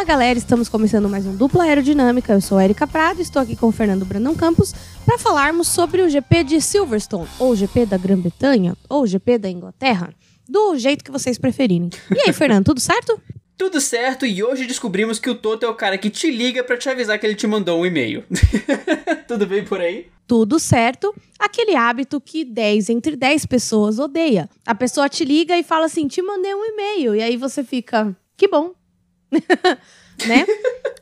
Fala galera, estamos começando mais um Dupla Aerodinâmica. Eu sou a Erika Prado, estou aqui com o Fernando Brandão Campos para falarmos sobre o GP de Silverstone, ou GP da Grã-Bretanha, ou GP da Inglaterra, do jeito que vocês preferirem. E aí, Fernando, tudo certo? Tudo certo, e hoje descobrimos que o Toto é o cara que te liga para te avisar que ele te mandou um e-mail. Tudo bem por aí? Tudo certo. Aquele hábito que 10 entre 10 pessoas odeia. A pessoa te liga e fala assim: te mandei um e-mail. E aí você fica, que bom. né?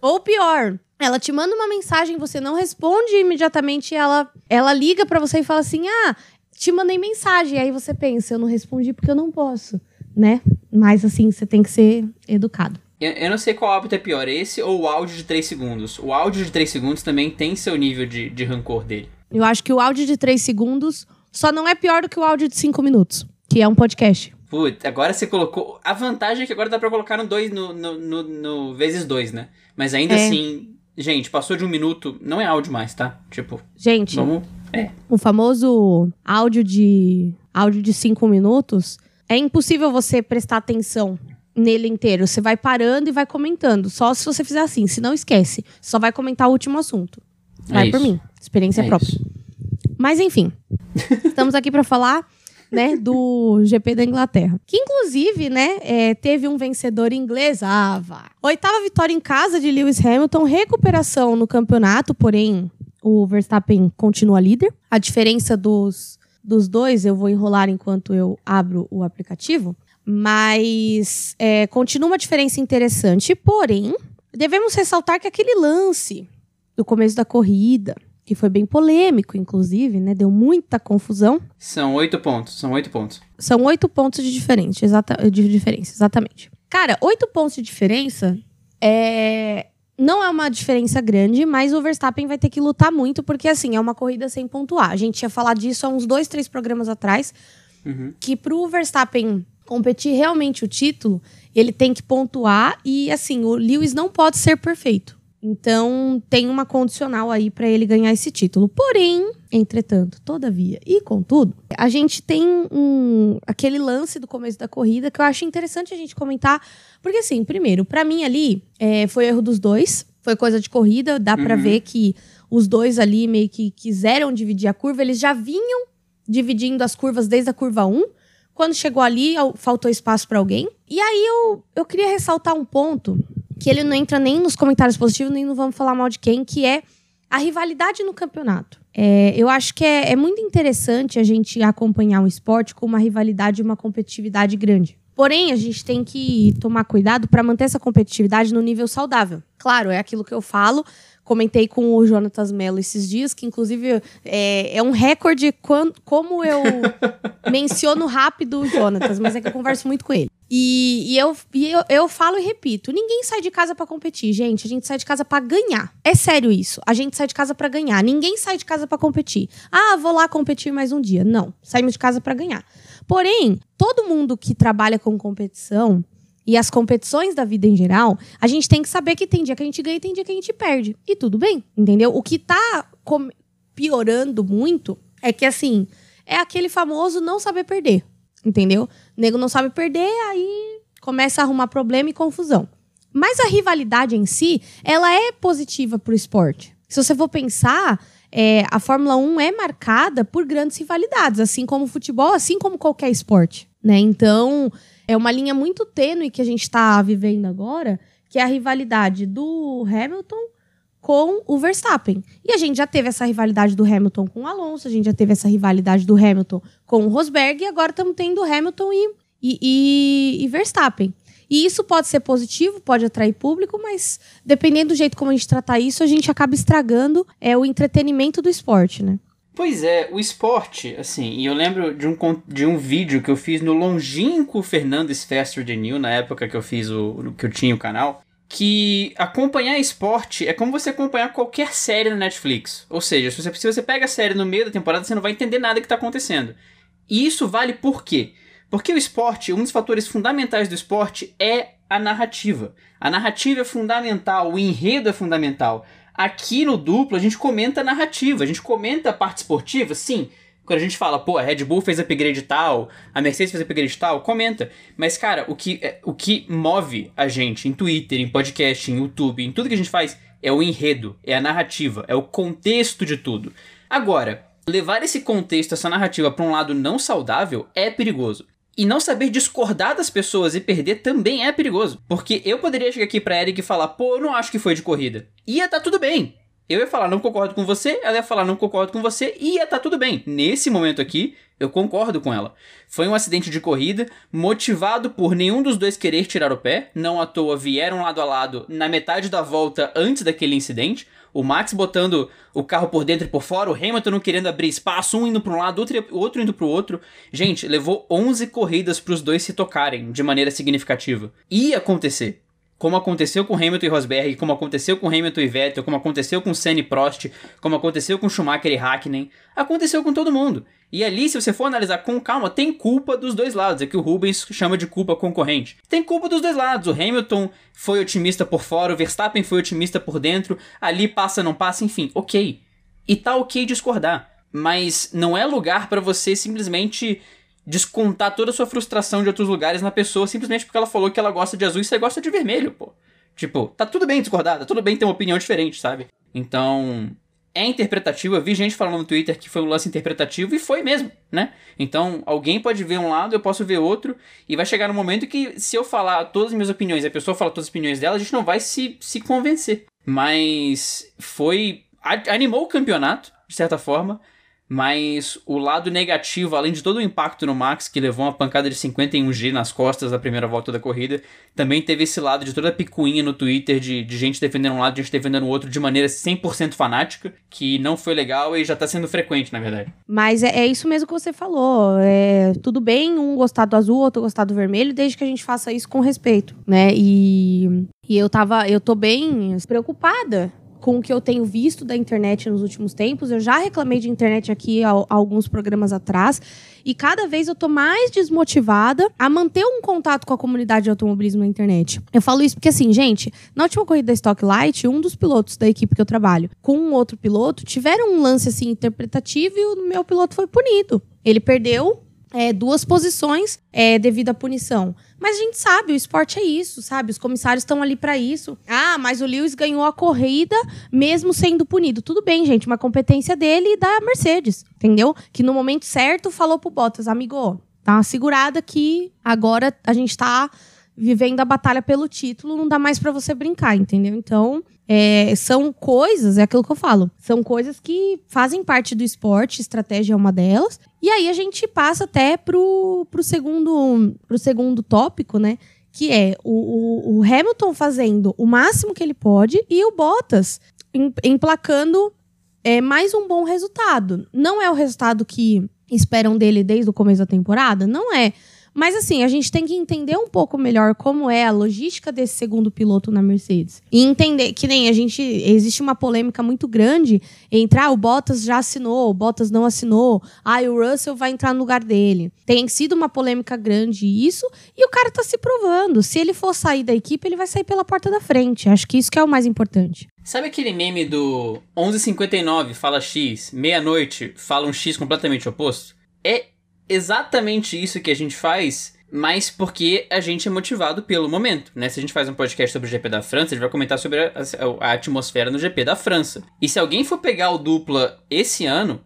Ou pior, ela te manda uma mensagem, você não responde imediatamente, ela, ela liga para você e fala assim: ah, te mandei mensagem. E aí você pensa: eu não respondi porque eu não posso né? Mas assim, você tem que ser educado. Eu, eu não sei qual hábito é pior, esse ou o áudio de 3 segundos. O áudio de 3 segundos também tem seu nível de, de rancor dele. Eu acho que o áudio de 3 segundos só não é pior do que o áudio de 5 minutos, que é um podcast. Putz, agora você colocou. A vantagem é que agora dá pra colocar no, dois, no, no, no, no vezes 2, né? Mas ainda é. assim, gente, passou de um minuto, não é áudio mais, tá? Tipo. Gente, vamos. É. O famoso áudio de. áudio de 5 minutos é impossível você prestar atenção nele inteiro. Você vai parando e vai comentando. Só se você fizer assim, se não esquece. Só vai comentar o último assunto. Vai é por mim. Experiência é própria. Isso. Mas enfim, estamos aqui para falar né, do GP da Inglaterra. Que inclusive, né, é, teve um vencedor inglês. Vá. Oitava vitória em casa de Lewis Hamilton, recuperação no campeonato, porém o Verstappen continua líder. A diferença dos dos dois, eu vou enrolar enquanto eu abro o aplicativo. Mas é, continua uma diferença interessante, porém, devemos ressaltar que aquele lance do começo da corrida, que foi bem polêmico, inclusive, né? Deu muita confusão. São oito pontos, são oito pontos. São oito pontos de diferença, exata, de diferença, exatamente. Cara, oito pontos de diferença é, não é uma diferença grande, mas o Verstappen vai ter que lutar muito, porque assim, é uma corrida sem pontuar. A gente ia falar disso há uns dois, três programas atrás, uhum. que pro Verstappen competir realmente o título, ele tem que pontuar e assim, o Lewis não pode ser perfeito. Então, tem uma condicional aí para ele ganhar esse título. Porém, entretanto, todavia e contudo, a gente tem um, aquele lance do começo da corrida que eu acho interessante a gente comentar. Porque, assim, primeiro, para mim ali, é, foi erro dos dois. Foi coisa de corrida. Dá uhum. para ver que os dois ali meio que quiseram dividir a curva. Eles já vinham dividindo as curvas desde a curva 1. Quando chegou ali, faltou espaço para alguém. E aí eu, eu queria ressaltar um ponto que ele não entra nem nos comentários positivos, nem no vamos falar mal de quem, que é a rivalidade no campeonato. É, eu acho que é, é, muito interessante a gente acompanhar um esporte com uma rivalidade e uma competitividade grande. Porém, a gente tem que tomar cuidado para manter essa competitividade no nível saudável. Claro, é aquilo que eu falo. Comentei com o Jonatas Mello esses dias, que inclusive é, é um recorde como eu menciono rápido o Jonatas, mas é que eu converso muito com ele. E, e, eu, e eu, eu falo e repito: ninguém sai de casa para competir, gente. A gente sai de casa para ganhar. É sério isso. A gente sai de casa para ganhar. Ninguém sai de casa para competir. Ah, vou lá competir mais um dia. Não. Saímos de casa para ganhar. Porém, todo mundo que trabalha com competição e as competições da vida em geral, a gente tem que saber que tem dia que a gente ganha e tem dia que a gente perde. E tudo bem, entendeu? O que tá piorando muito é que, assim, é aquele famoso não saber perder. Entendeu? O nego não sabe perder, aí começa a arrumar problema e confusão. Mas a rivalidade em si, ela é positiva para o esporte. Se você for pensar, é, a Fórmula 1 é marcada por grandes rivalidades, assim como o futebol, assim como qualquer esporte. Né? Então, é uma linha muito tênue que a gente está vivendo agora, que é a rivalidade do Hamilton com o Verstappen. E a gente já teve essa rivalidade do Hamilton com o Alonso, a gente já teve essa rivalidade do Hamilton com o Rosberg, e agora estamos tendo Hamilton e, e, e, e, Verstappen. E isso pode ser positivo, pode atrair público, mas dependendo do jeito como a gente tratar isso, a gente acaba estragando é, o entretenimento do esporte, né? Pois é, o esporte, assim, e eu lembro de um, de um vídeo que eu fiz no longínquo Fernandes Faster Than You, na época que eu fiz o que eu tinha o canal, que acompanhar esporte é como você acompanhar qualquer série na Netflix. Ou seja, se você, se você pega a série no meio da temporada, você não vai entender nada que está acontecendo. E isso vale por quê? Porque o esporte, um dos fatores fundamentais do esporte é a narrativa. A narrativa é fundamental, o enredo é fundamental. Aqui no duplo a gente comenta a narrativa, a gente comenta a parte esportiva, sim, Quando a gente fala, pô, a Red Bull fez upgrade tal, a Mercedes fez upgrade tal, comenta. Mas, cara, o que, é, o que move a gente em Twitter, em podcast, em YouTube, em tudo que a gente faz, é o enredo, é a narrativa, é o contexto de tudo. Agora, levar esse contexto, essa narrativa para um lado não saudável é perigoso. E não saber discordar das pessoas e perder também é perigoso. Porque eu poderia chegar aqui pra Eric e falar, pô, eu não acho que foi de corrida. Ia tá tudo bem. Eu ia falar, não concordo com você, ela ia falar, não concordo com você, e ia tá tudo bem. Nesse momento aqui, eu concordo com ela. Foi um acidente de corrida, motivado por nenhum dos dois querer tirar o pé, não à toa vieram lado a lado na metade da volta antes daquele incidente. O Max botando o carro por dentro e por fora, o Hamilton não querendo abrir espaço, um indo para um lado, outro, outro indo para o outro. Gente, levou 11 corridas para os dois se tocarem de maneira significativa. Ia acontecer como aconteceu com Hamilton e Rosberg, como aconteceu com Hamilton e Vettel, como aconteceu com Senna e Prost, como aconteceu com Schumacher e Hakkinen, aconteceu com todo mundo. E ali, se você for analisar com calma, tem culpa dos dois lados, é que o Rubens chama de culpa concorrente. Tem culpa dos dois lados, o Hamilton foi otimista por fora, o Verstappen foi otimista por dentro, ali passa, não passa, enfim, ok. E tá ok discordar, mas não é lugar para você simplesmente descontar toda a sua frustração de outros lugares na pessoa simplesmente porque ela falou que ela gosta de azul e você gosta de vermelho, pô. Tipo, tá tudo bem discordar, tá tudo bem ter uma opinião diferente, sabe? Então, é interpretativo. Eu vi gente falando no Twitter que foi um lance interpretativo e foi mesmo, né? Então, alguém pode ver um lado, eu posso ver outro, e vai chegar um momento que, se eu falar todas as minhas opiniões e a pessoa falar todas as opiniões dela, a gente não vai se, se convencer. Mas foi. animou o campeonato, de certa forma. Mas o lado negativo, além de todo o impacto no Max, que levou uma pancada de 51G nas costas da primeira volta da corrida, também teve esse lado de toda a picuinha no Twitter de, de gente defendendo um lado e gente defendendo o outro de maneira 100% fanática, que não foi legal e já tá sendo frequente, na verdade. Mas é, é isso mesmo que você falou. É, tudo bem um gostar do azul, outro gostar do vermelho, desde que a gente faça isso com respeito, né? E, e eu tava, eu tô bem preocupada com o que eu tenho visto da internet nos últimos tempos. Eu já reclamei de internet aqui há, alguns programas atrás. E cada vez eu tô mais desmotivada a manter um contato com a comunidade de automobilismo na internet. Eu falo isso porque, assim, gente, na última corrida da Stock Light, um dos pilotos da equipe que eu trabalho com um outro piloto tiveram um lance assim interpretativo e o meu piloto foi punido. Ele perdeu é, duas posições é, devido à punição. Mas a gente sabe, o esporte é isso, sabe? Os comissários estão ali para isso. Ah, mas o Lewis ganhou a corrida mesmo sendo punido. Tudo bem, gente, uma competência dele e da Mercedes, entendeu? Que no momento certo falou pro Bottas, amigo, tá uma segurada que agora a gente tá vivendo a batalha pelo título, não dá mais para você brincar, entendeu? Então, é, são coisas, é aquilo que eu falo, são coisas que fazem parte do esporte, estratégia é uma delas. E aí a gente passa até pro, pro, segundo, pro segundo tópico, né? Que é o, o, o Hamilton fazendo o máximo que ele pode e o Bottas emplacando é, mais um bom resultado. Não é o resultado que esperam dele desde o começo da temporada? Não é. Mas assim, a gente tem que entender um pouco melhor como é a logística desse segundo piloto na Mercedes. E entender que nem a gente. Existe uma polêmica muito grande entre ah, o Bottas já assinou, o Bottas não assinou, ah, o Russell vai entrar no lugar dele. Tem sido uma polêmica grande isso, e o cara tá se provando. Se ele for sair da equipe, ele vai sair pela porta da frente. Acho que isso que é o mais importante. Sabe aquele meme do 11h59 fala X, meia-noite fala um X completamente oposto? É exatamente isso que a gente faz, mas porque a gente é motivado pelo momento, né? Se a gente faz um podcast sobre o GP da França, a gente vai comentar sobre a, a, a atmosfera no GP da França. E se alguém for pegar o dupla esse ano,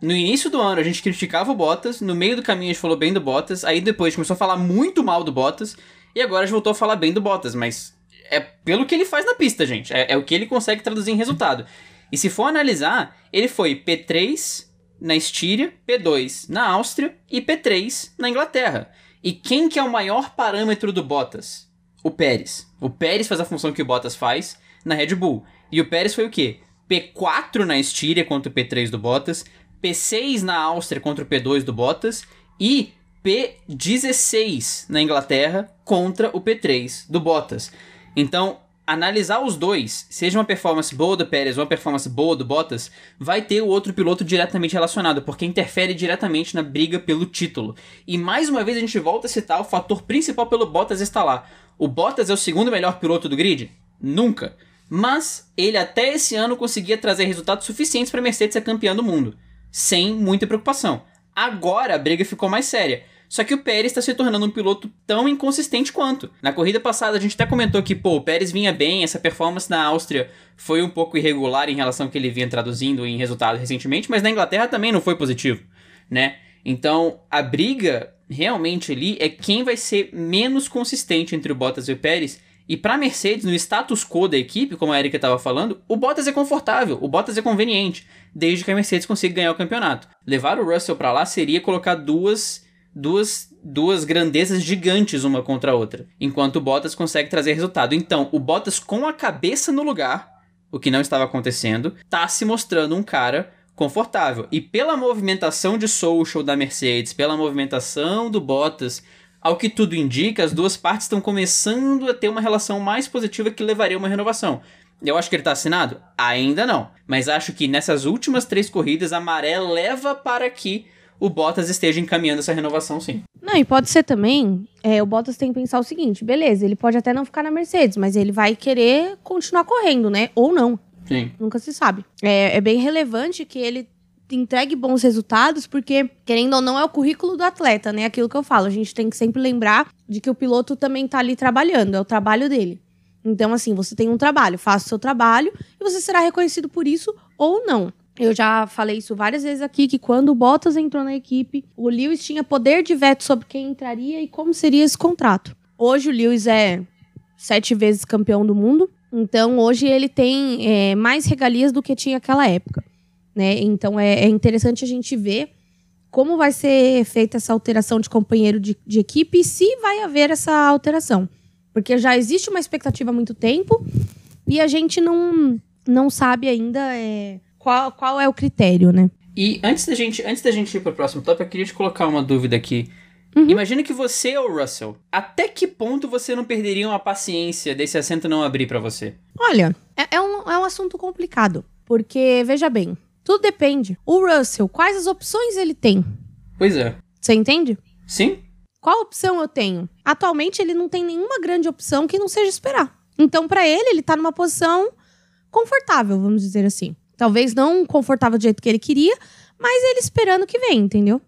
no início do ano a gente criticava o Bottas, no meio do caminho a gente falou bem do Bottas, aí depois começou a falar muito mal do Bottas, e agora a gente voltou a falar bem do Bottas, mas é pelo que ele faz na pista, gente. É, é o que ele consegue traduzir em resultado. E se for analisar, ele foi P3, na Estíria, P2 na Áustria e P3 na Inglaterra. E quem que é o maior parâmetro do Bottas? O Pérez. O Pérez faz a função que o Bottas faz na Red Bull. E o Pérez foi o quê? P4 na Estíria contra o P3 do Bottas, P6 na Áustria contra o P2 do Bottas e P16 na Inglaterra contra o P3 do Bottas. Então, analisar os dois, seja uma performance boa do Pérez ou uma performance boa do Bottas, vai ter o outro piloto diretamente relacionado, porque interfere diretamente na briga pelo título. E mais uma vez a gente volta a citar o fator principal pelo Bottas estar lá. O Bottas é o segundo melhor piloto do grid? Nunca. Mas ele até esse ano conseguia trazer resultados suficientes para a Mercedes ser campeã do mundo. sem muita preocupação. Agora a briga ficou mais séria. Só que o Pérez está se tornando um piloto tão inconsistente quanto. Na corrida passada a gente até comentou que, pô, o Pérez vinha bem, essa performance na Áustria foi um pouco irregular em relação ao que ele vinha traduzindo em resultado recentemente, mas na Inglaterra também não foi positivo, né? Então, a briga realmente ali é quem vai ser menos consistente entre o Bottas e o Pérez. E para Mercedes, no status quo da equipe, como a Erika estava falando, o Bottas é confortável, o Bottas é conveniente, desde que a Mercedes consiga ganhar o campeonato. Levar o Russell para lá seria colocar duas duas, duas grandezas gigantes uma contra a outra, enquanto o Bottas consegue trazer resultado. Então, o Bottas com a cabeça no lugar, o que não estava acontecendo, tá se mostrando um cara confortável. E pela movimentação de social da Mercedes, pela movimentação do Bottas, ao que tudo indica, as duas partes estão começando a ter uma relação mais positiva que levaria a uma renovação. Eu acho que ele está assinado? Ainda não. Mas acho que nessas últimas três corridas a maré leva para que o Bottas esteja encaminhando essa renovação, sim. Não, e pode ser também, é, o Bottas tem que pensar o seguinte, beleza, ele pode até não ficar na Mercedes, mas ele vai querer continuar correndo, né? Ou não. Sim. Nunca se sabe. É, é bem relevante que ele entregue bons resultados, porque, querendo ou não, é o currículo do atleta, né? Aquilo que eu falo. A gente tem que sempre lembrar de que o piloto também tá ali trabalhando, é o trabalho dele. Então, assim, você tem um trabalho, faça o seu trabalho e você será reconhecido por isso ou não. Eu já falei isso várias vezes aqui, que quando o Bottas entrou na equipe, o Lewis tinha poder de veto sobre quem entraria e como seria esse contrato. Hoje o Lewis é sete vezes campeão do mundo, então hoje ele tem é, mais regalias do que tinha naquela época. Né? Então é, é, interessante a gente ver como vai ser feita essa alteração de companheiro de, de equipe e se vai haver essa alteração. Porque já existe uma expectativa há muito tempo e a gente não, não sabe ainda. É, qual, qual é o critério, né? E antes da gente, antes da gente ir pro próximo tópico, eu queria te colocar uma dúvida aqui. Uhum. Imagina que você é o Russell. Até que ponto você não perderia uma paciência desse assento não abrir para você? Olha, é, é, um, é um assunto complicado. Porque, veja bem, tudo depende. O Russell, quais as opções ele tem? Pois é. Você entende? Sim. Qual opção eu tenho? Atualmente, ele não tem nenhuma grande opção que não seja esperar. Então, para ele, ele tá numa posição confortável, vamos dizer assim. Talvez não confortável do jeito que ele queria, mas ele esperando que vem, entendeu?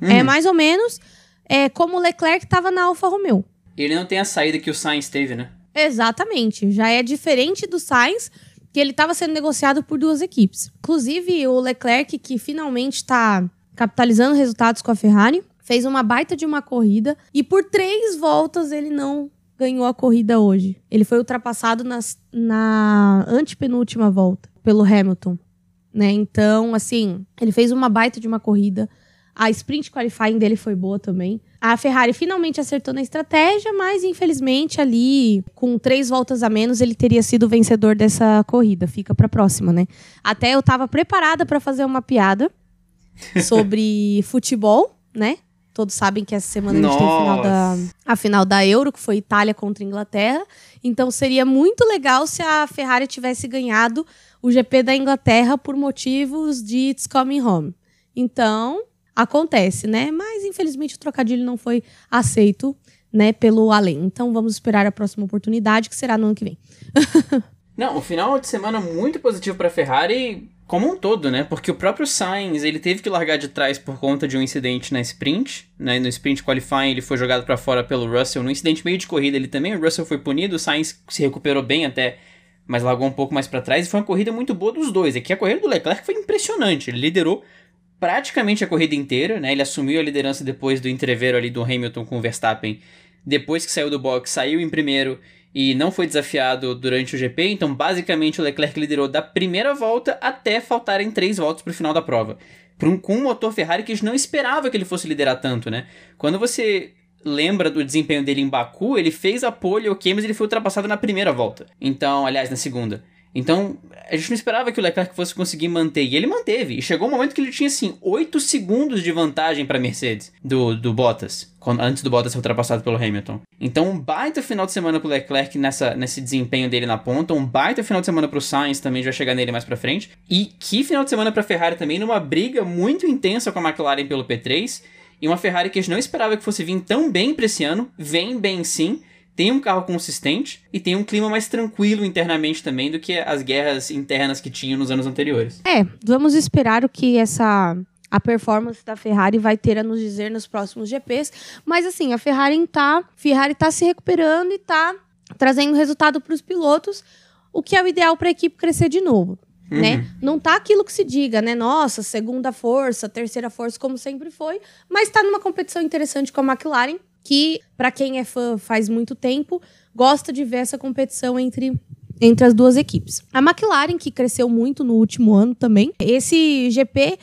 Uhum. É mais ou menos é, como o Leclerc estava na Alfa Romeo. Ele não tem a saída que o Sainz teve, né? Exatamente. Já é diferente do Sainz, que ele estava sendo negociado por duas equipes. Inclusive, o Leclerc, que finalmente está capitalizando resultados com a Ferrari, fez uma baita de uma corrida e por três voltas ele não ganhou a corrida hoje. Ele foi ultrapassado nas, na antepenúltima volta pelo Hamilton, né? Então, assim, ele fez uma baita de uma corrida. A sprint qualifying dele foi boa também. A Ferrari finalmente acertou na estratégia, mas infelizmente ali, com três voltas a menos, ele teria sido o vencedor dessa corrida. Fica para próxima, né? Até eu estava preparada para fazer uma piada sobre futebol, né? Todos sabem que essa semana Nossa. a gente tem a final, da, a final da Euro, que foi Itália contra Inglaterra. Então seria muito legal se a Ferrari tivesse ganhado o GP da Inglaterra por motivos de It's Coming Home. Então, acontece, né? Mas infelizmente o trocadilho não foi aceito, né, pelo além. Então vamos esperar a próxima oportunidade, que será no ano que vem. não, o final de semana muito positivo para a Ferrari como um todo, né? Porque o próprio Sainz, ele teve que largar de trás por conta de um incidente na sprint, né? No sprint qualifying ele foi jogado para fora pelo Russell, no incidente meio de corrida ele também, o Russell foi punido, o Sainz se recuperou bem até mas largou um pouco mais para trás e foi uma corrida muito boa dos dois. Aqui a corrida do Leclerc foi impressionante, ele liderou praticamente a corrida inteira, né? Ele assumiu a liderança depois do entreveiro ali do Hamilton com o Verstappen. Depois que saiu do box, saiu em primeiro e não foi desafiado durante o GP, então basicamente o Leclerc liderou da primeira volta até faltarem três voltas para o final da prova. Um, com um motor Ferrari que a gente não esperava que ele fosse liderar tanto, né? Quando você lembra do desempenho dele em Baku, ele fez a pole ok, mas ele foi ultrapassado na primeira volta. Então, aliás, na segunda. Então, a gente não esperava que o Leclerc fosse conseguir manter. E ele manteve. E chegou um momento que ele tinha, assim, 8 segundos de vantagem para Mercedes, do, do Bottas, quando, antes do Bottas ser ultrapassado pelo Hamilton. Então, um baita final de semana pro Leclerc nessa, nesse desempenho dele na ponta. Um baita final de semana pro Sainz também, já chegar nele mais pra frente. E que final de semana pra Ferrari também, numa briga muito intensa com a McLaren pelo P3. E uma Ferrari que a gente não esperava que fosse vir tão bem para esse ano, vem bem sim, tem um carro consistente e tem um clima mais tranquilo internamente também do que as guerras internas que tinham nos anos anteriores. É, vamos esperar o que essa a performance da Ferrari vai ter a nos dizer nos próximos GPs, mas assim, a Ferrari tá, Ferrari tá se recuperando e tá trazendo resultado para os pilotos, o que é o ideal para a equipe crescer de novo. Uhum. Né? Não tá aquilo que se diga, né? Nossa, segunda força, terceira força, como sempre foi, mas está numa competição interessante com a McLaren, que, para quem é fã faz muito tempo, gosta de ver essa competição entre entre as duas equipes. A McLaren, que cresceu muito no último ano também, esse GP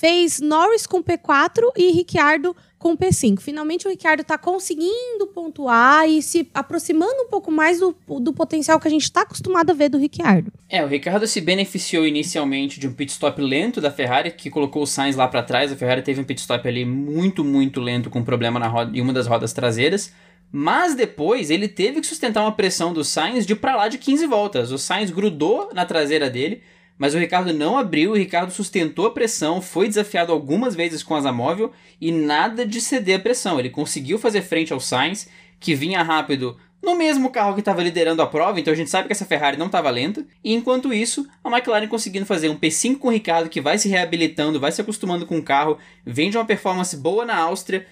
fez Norris com P4 e Ricciardo com P5. Finalmente o Ricciardo está conseguindo pontuar e se aproximando um pouco mais do, do potencial que a gente está acostumado a ver do Ricciardo. É, o Ricardo se beneficiou inicialmente de um pit stop lento da Ferrari, que colocou o Sainz lá para trás. A Ferrari teve um pit stop ali muito, muito lento, com problema na roda, em uma das rodas traseiras. Mas depois ele teve que sustentar uma pressão do Sainz de para lá de 15 voltas. O Sainz grudou na traseira dele, mas o Ricardo não abriu, o Ricardo sustentou a pressão, foi desafiado algumas vezes com asa móvel e nada de ceder a pressão. Ele conseguiu fazer frente ao Sainz, que vinha rápido no mesmo carro que estava liderando a prova, então a gente sabe que essa Ferrari não estava lenta. E enquanto isso, a McLaren conseguindo fazer um P5 com o Ricardo, que vai se reabilitando, vai se acostumando com o carro, vem de uma performance boa na Áustria,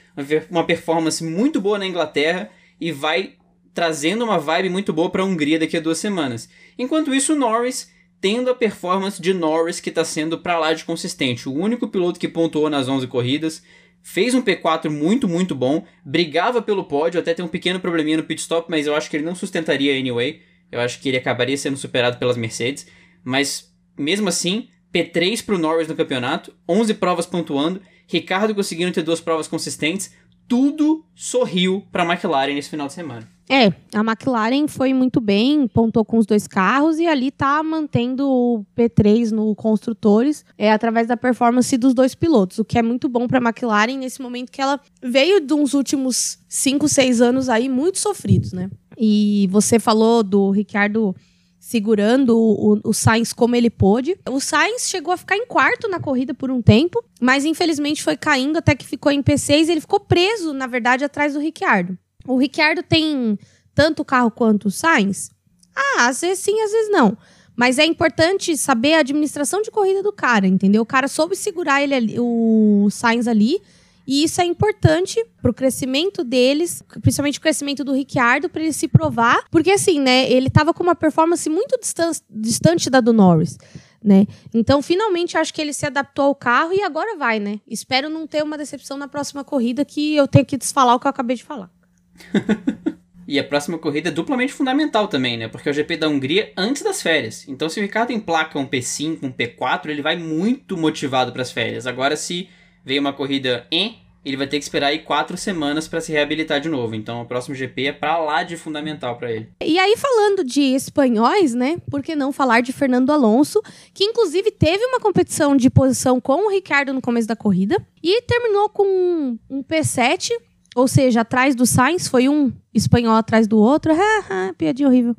uma performance muito boa na Inglaterra e vai trazendo uma vibe muito boa para a Hungria daqui a duas semanas. Enquanto isso, o Norris tendo a performance de Norris que está sendo para lá de consistente. O único piloto que pontuou nas 11 corridas, fez um P4 muito, muito bom, brigava pelo pódio, até tem um pequeno probleminha no pit stop, mas eu acho que ele não sustentaria anyway. Eu acho que ele acabaria sendo superado pelas Mercedes, mas mesmo assim, P3 para o Norris no campeonato, 11 provas pontuando, Ricardo conseguindo ter duas provas consistentes, tudo sorriu para a McLaren nesse final de semana. É, a McLaren foi muito bem, pontou com os dois carros e ali tá mantendo o P3 no construtores é, através da performance dos dois pilotos, o que é muito bom para a McLaren nesse momento que ela veio de uns últimos 5, 6 anos aí muito sofridos, né? E você falou do Ricardo segurando o, o, Sainz como ele pôde. O Sainz chegou a ficar em quarto na corrida por um tempo, mas infelizmente foi caindo até que ficou em P6 e ele ficou preso, na verdade, atrás do Ricciardo. O Ricciardo tem tanto carro quanto o Sainz? Ah, às vezes sim, às vezes não. Mas é importante saber a administração de corrida do cara, entendeu? O cara soube segurar ele ali, o Sainz ali. E isso é importante pro crescimento deles, principalmente o crescimento do Ricciardo, para ele se provar. Porque, assim, né, ele tava com uma performance muito distante da do Norris. Né? Então, finalmente, acho que ele se adaptou ao carro e agora vai, né? Espero não ter uma decepção na próxima corrida que eu tenho que desfalar o que eu acabei de falar. e a próxima corrida é duplamente fundamental também, né? Porque é o GP da Hungria antes das férias. Então, se o Ricardo emplaca um P5, um P4, ele vai muito motivado para as férias. Agora, se veio uma corrida em, ele vai ter que esperar aí quatro semanas para se reabilitar de novo. Então, o próximo GP é para lá de fundamental para ele. E aí, falando de espanhóis, né? Por que não falar de Fernando Alonso, que inclusive teve uma competição de posição com o Ricardo no começo da corrida e terminou com um, um P7 ou seja, atrás do Sainz foi um espanhol atrás do outro. piadinha horrível.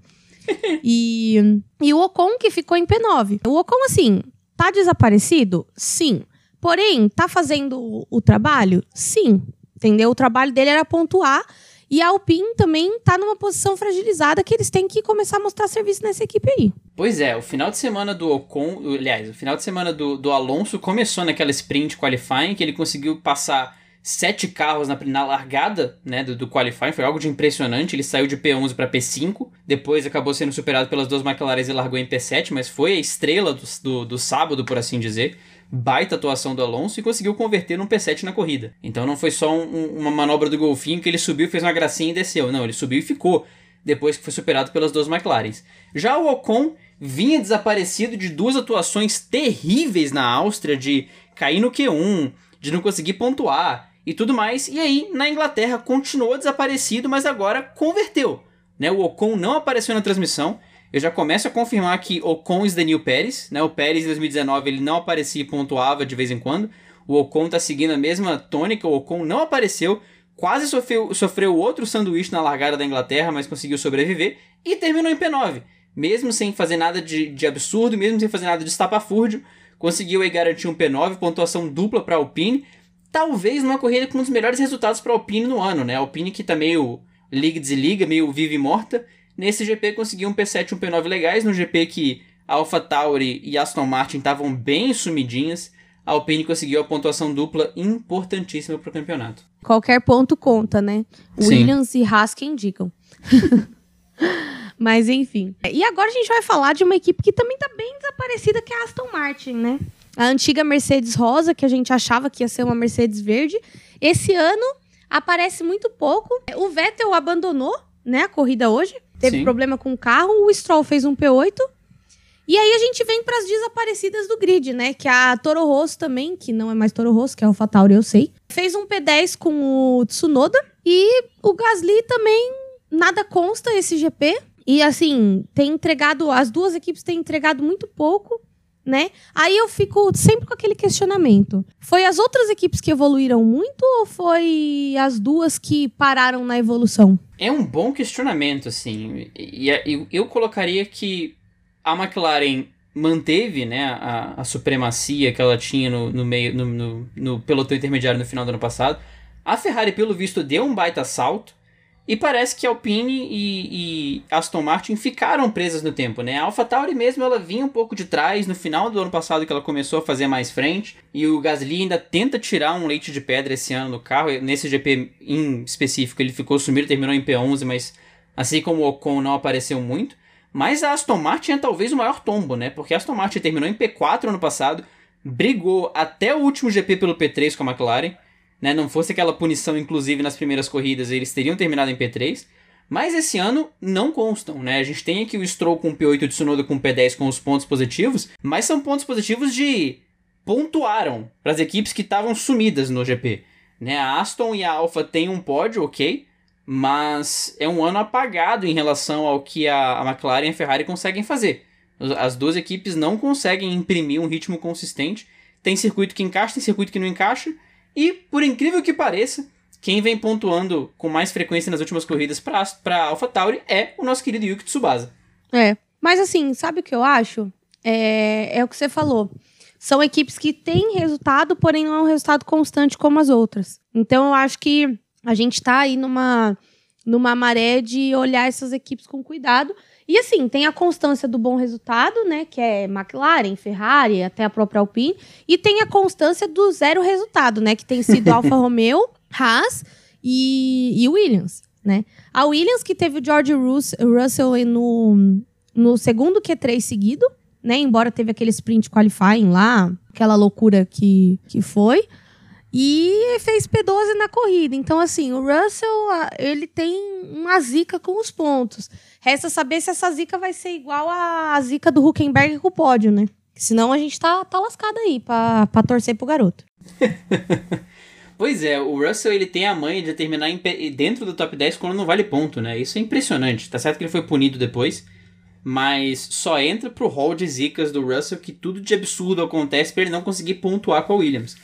e, e o Ocon que ficou em P9. O Ocon, assim, tá desaparecido? Sim. Porém, tá fazendo o, o trabalho? Sim. Entendeu? O trabalho dele era pontuar. E a Alpine também tá numa posição fragilizada que eles têm que começar a mostrar serviço nessa equipe aí. Pois é, o final de semana do Ocon, aliás, o final de semana do, do Alonso começou naquela sprint qualifying que ele conseguiu passar sete carros na, na largada né, do, do qualifying, foi algo de impressionante. Ele saiu de P11 para P5, depois acabou sendo superado pelas duas McLaren e largou em P7, mas foi a estrela do, do, do sábado, por assim dizer. Baita atuação do Alonso e conseguiu converter num P7 na corrida. Então não foi só um, uma manobra do golfinho que ele subiu, fez uma gracinha e desceu. Não, ele subiu e ficou, depois que foi superado pelas duas McLarens. Já o Ocon vinha desaparecido de duas atuações terríveis na Áustria, de cair no Q1, de não conseguir pontuar e tudo mais. E aí, na Inglaterra, continuou desaparecido, mas agora converteu. Né? O Ocon não apareceu na transmissão. Eu já começo a confirmar que Ocon is the new Pérez. Né? O Pérez em 2019 ele não aparecia e pontuava de vez em quando. O Ocon está seguindo a mesma tônica. O Ocon não apareceu. Quase sofreu, sofreu outro sanduíche na largada da Inglaterra, mas conseguiu sobreviver. E terminou em P9. Mesmo sem fazer nada de, de absurdo, mesmo sem fazer nada de estapafúrdio, conseguiu aí garantir um P9, pontuação dupla para Alpine talvez numa corrida com um dos melhores resultados para a Alpine no ano, né? A Alpine que tá meio liga e desliga, meio vive e morta. Nesse GP conseguiu um P7 e um P9 legais, no GP que Alpha Tauri e Aston Martin estavam bem sumidinhas. A Alpine conseguiu a pontuação dupla importantíssima para o campeonato. Qualquer ponto conta, né? Sim. Williams e Haas que indicam. Mas enfim. E agora a gente vai falar de uma equipe que também tá bem desaparecida, que é a Aston Martin, né? A antiga Mercedes rosa, que a gente achava que ia ser uma Mercedes verde. Esse ano aparece muito pouco. O Vettel abandonou, né, a corrida hoje. Teve Sim. problema com o carro. O Stroll fez um P8. E aí a gente vem para as desaparecidas do grid, né? Que a Toro Rosso também, que não é mais Toro Rosso, que é o Tauri, eu sei. Fez um P10 com o Tsunoda. E o Gasly também nada consta esse GP. E assim, tem entregado, as duas equipes têm entregado muito pouco, né? Aí eu fico sempre com aquele questionamento. Foi as outras equipes que evoluíram muito ou foi as duas que pararam na evolução? É um bom questionamento, assim. E, e eu colocaria que a McLaren manteve né, a, a supremacia que ela tinha no, no meio no, no, no pelotão intermediário no final do ano passado. A Ferrari, pelo visto, deu um baita salto. E parece que Alpine e, e Aston Martin ficaram presas no tempo, né? A AlphaTauri mesmo, ela vinha um pouco de trás no final do ano passado que ela começou a fazer mais frente. E o Gasly ainda tenta tirar um leite de pedra esse ano no carro. Nesse GP em específico, ele ficou sumido, terminou em P11, mas assim como o Ocon não apareceu muito. Mas a Aston Martin é talvez o maior tombo, né? Porque a Aston Martin terminou em P4 ano passado, brigou até o último GP pelo P3 com a McLaren, né? Não fosse aquela punição, inclusive, nas primeiras corridas, eles teriam terminado em P3. Mas esse ano não constam, né? A gente tem aqui o Stroll com P8 e o Tsunoda com P10 com os pontos positivos, mas são pontos positivos de pontuaram para as equipes que estavam sumidas no GP. Né? A Aston e a Alfa têm um pódio, ok, mas é um ano apagado em relação ao que a, a McLaren e a Ferrari conseguem fazer. As duas equipes não conseguem imprimir um ritmo consistente. Tem circuito que encaixa, tem circuito que não encaixa. E, por incrível que pareça, quem vem pontuando com mais frequência nas últimas corridas para AlphaTauri é o nosso querido Yuki Tsubasa. É. Mas assim, sabe o que eu acho? É, é o que você falou. São equipes que têm resultado, porém não é um resultado constante como as outras. Então eu acho que a gente tá aí numa, numa maré de olhar essas equipes com cuidado. E assim, tem a constância do bom resultado, né? Que é McLaren, Ferrari, até a própria Alpine. E tem a constância do zero resultado, né? Que tem sido Alfa Romeo, Haas e, e Williams, né? A Williams, que teve o George Rus- Russell no, no segundo Q3 seguido, né? Embora teve aquele sprint qualifying lá, aquela loucura que, que foi. E fez P12 na corrida. Então, assim, o Russell, ele tem uma zica com os pontos. Resta saber se essa zica vai ser igual à zica do Huckenberg com o pódio, né? Senão a gente tá, tá lascado aí pra, pra torcer pro garoto. Pois é, o Russell ele tem a manha de terminar dentro do top 10 quando não vale ponto, né? Isso é impressionante. Tá certo que ele foi punido depois, mas só entra pro hall de zicas do Russell que tudo de absurdo acontece pra ele não conseguir pontuar com a Williams.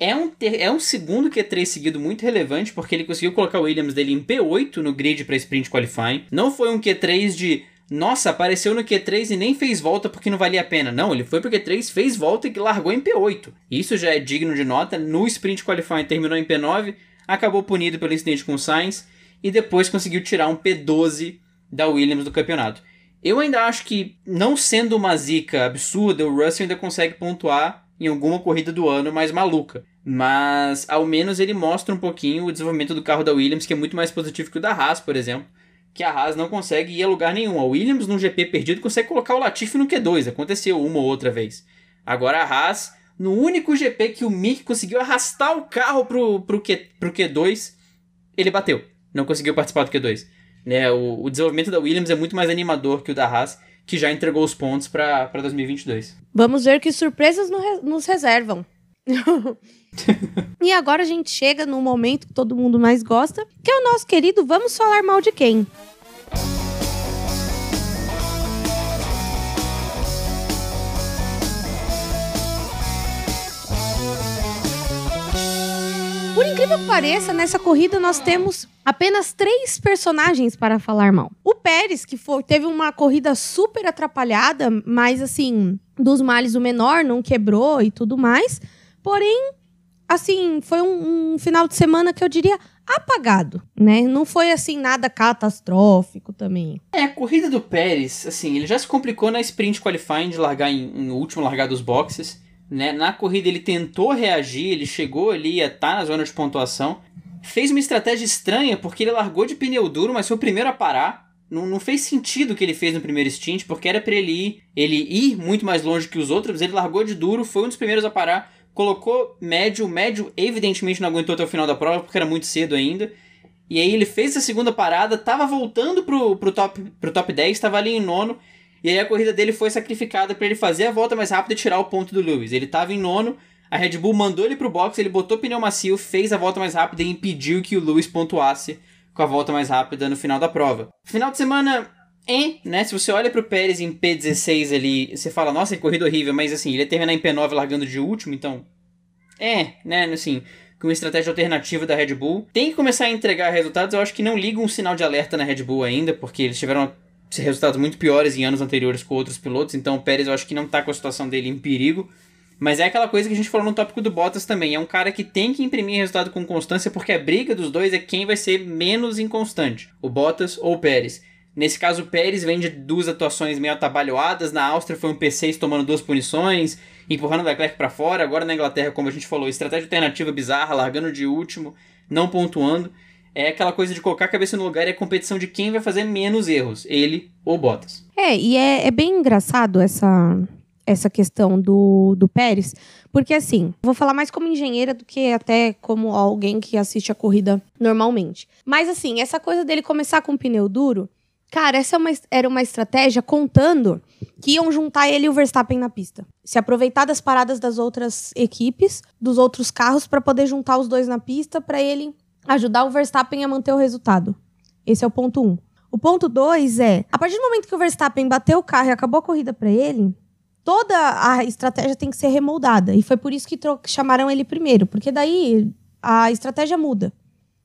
É um, ter- é um segundo Q3 seguido muito relevante, porque ele conseguiu colocar o Williams dele em P8 no grid para sprint qualifying. Não foi um Q3 de, nossa, apareceu no Q3 e nem fez volta porque não valia a pena. Não, ele foi pro Q3, fez volta e largou em P8. Isso já é digno de nota. No sprint qualifying terminou em P9, acabou punido pelo incidente com o Sainz e depois conseguiu tirar um P12 da Williams do campeonato. Eu ainda acho que, não sendo uma zica absurda, o Russell ainda consegue pontuar em alguma corrida do ano mais maluca. Mas, ao menos, ele mostra um pouquinho o desenvolvimento do carro da Williams, que é muito mais positivo que o da Haas, por exemplo. Que a Haas não consegue ir a lugar nenhum. A Williams, num GP perdido, consegue colocar o Latifi no Q2. Aconteceu uma ou outra vez. Agora a Haas, no único GP que o Mick conseguiu arrastar o carro pro, pro, Q, pro Q2, ele bateu. Não conseguiu participar do Q2. Né, o, o desenvolvimento da Williams é muito mais animador que o da Haas, que já entregou os pontos para 2022. Vamos ver que surpresas no re- nos reservam. e agora a gente chega no momento que todo mundo mais gosta, que é o nosso querido Vamos Falar Mal de Quem? Por incrível que pareça, nessa corrida nós temos apenas três personagens para falar mal. O Pérez, que foi, teve uma corrida super atrapalhada, mas assim, dos males o menor, não quebrou e tudo mais. Porém, assim, foi um, um final de semana que eu diria apagado, né? Não foi assim nada catastrófico também. É, a corrida do Pérez, assim, ele já se complicou na sprint qualifying de largar em, em último largar dos boxes, né? Na corrida ele tentou reagir, ele chegou ali a estar tá na zona de pontuação, fez uma estratégia estranha porque ele largou de pneu duro, mas foi o primeiro a parar. Não, não fez sentido o que ele fez no primeiro stint, porque era para ele ir, ele ir muito mais longe que os outros, ele largou de duro, foi um dos primeiros a parar colocou médio, médio evidentemente não aguentou até o final da prova porque era muito cedo ainda. E aí ele fez a segunda parada, tava voltando pro, pro, top, pro top 10, estava ali em nono. E aí a corrida dele foi sacrificada para ele fazer a volta mais rápida e tirar o ponto do Lewis. Ele tava em nono, a Red Bull mandou ele pro box, ele botou pneu macio, fez a volta mais rápida e impediu que o Lewis pontuasse com a volta mais rápida no final da prova. Final de semana é, né? Se você olha pro Pérez em P16 ali, você fala, nossa, que corrida horrível, mas assim, ele ia terminar em P9 largando de último, então. É, né? Assim, com uma estratégia alternativa da Red Bull. Tem que começar a entregar resultados, eu acho que não liga um sinal de alerta na Red Bull ainda, porque eles tiveram resultados muito piores em anos anteriores com outros pilotos, então o Pérez eu acho que não tá com a situação dele em perigo. Mas é aquela coisa que a gente falou no tópico do Bottas também. É um cara que tem que imprimir resultado com constância, porque a briga dos dois é quem vai ser menos inconstante: o Bottas ou o Pérez. Nesse caso, o Pérez vem de duas atuações meio atabalhoadas. Na Áustria foi um P6 tomando duas punições, empurrando o Leclerc para fora. Agora na Inglaterra, como a gente falou, estratégia alternativa bizarra, largando de último, não pontuando. É aquela coisa de colocar a cabeça no lugar e a competição de quem vai fazer menos erros, ele ou Bottas. É, e é, é bem engraçado essa, essa questão do, do Pérez, porque assim, vou falar mais como engenheira do que até como alguém que assiste a corrida normalmente. Mas assim, essa coisa dele começar com pneu duro Cara, essa é uma, era uma estratégia contando que iam juntar ele e o Verstappen na pista. Se aproveitar das paradas das outras equipes, dos outros carros, para poder juntar os dois na pista, para ele ajudar o Verstappen a manter o resultado. Esse é o ponto um. O ponto dois é, a partir do momento que o Verstappen bateu o carro e acabou a corrida para ele, toda a estratégia tem que ser remoldada. E foi por isso que chamaram ele primeiro, porque daí a estratégia muda.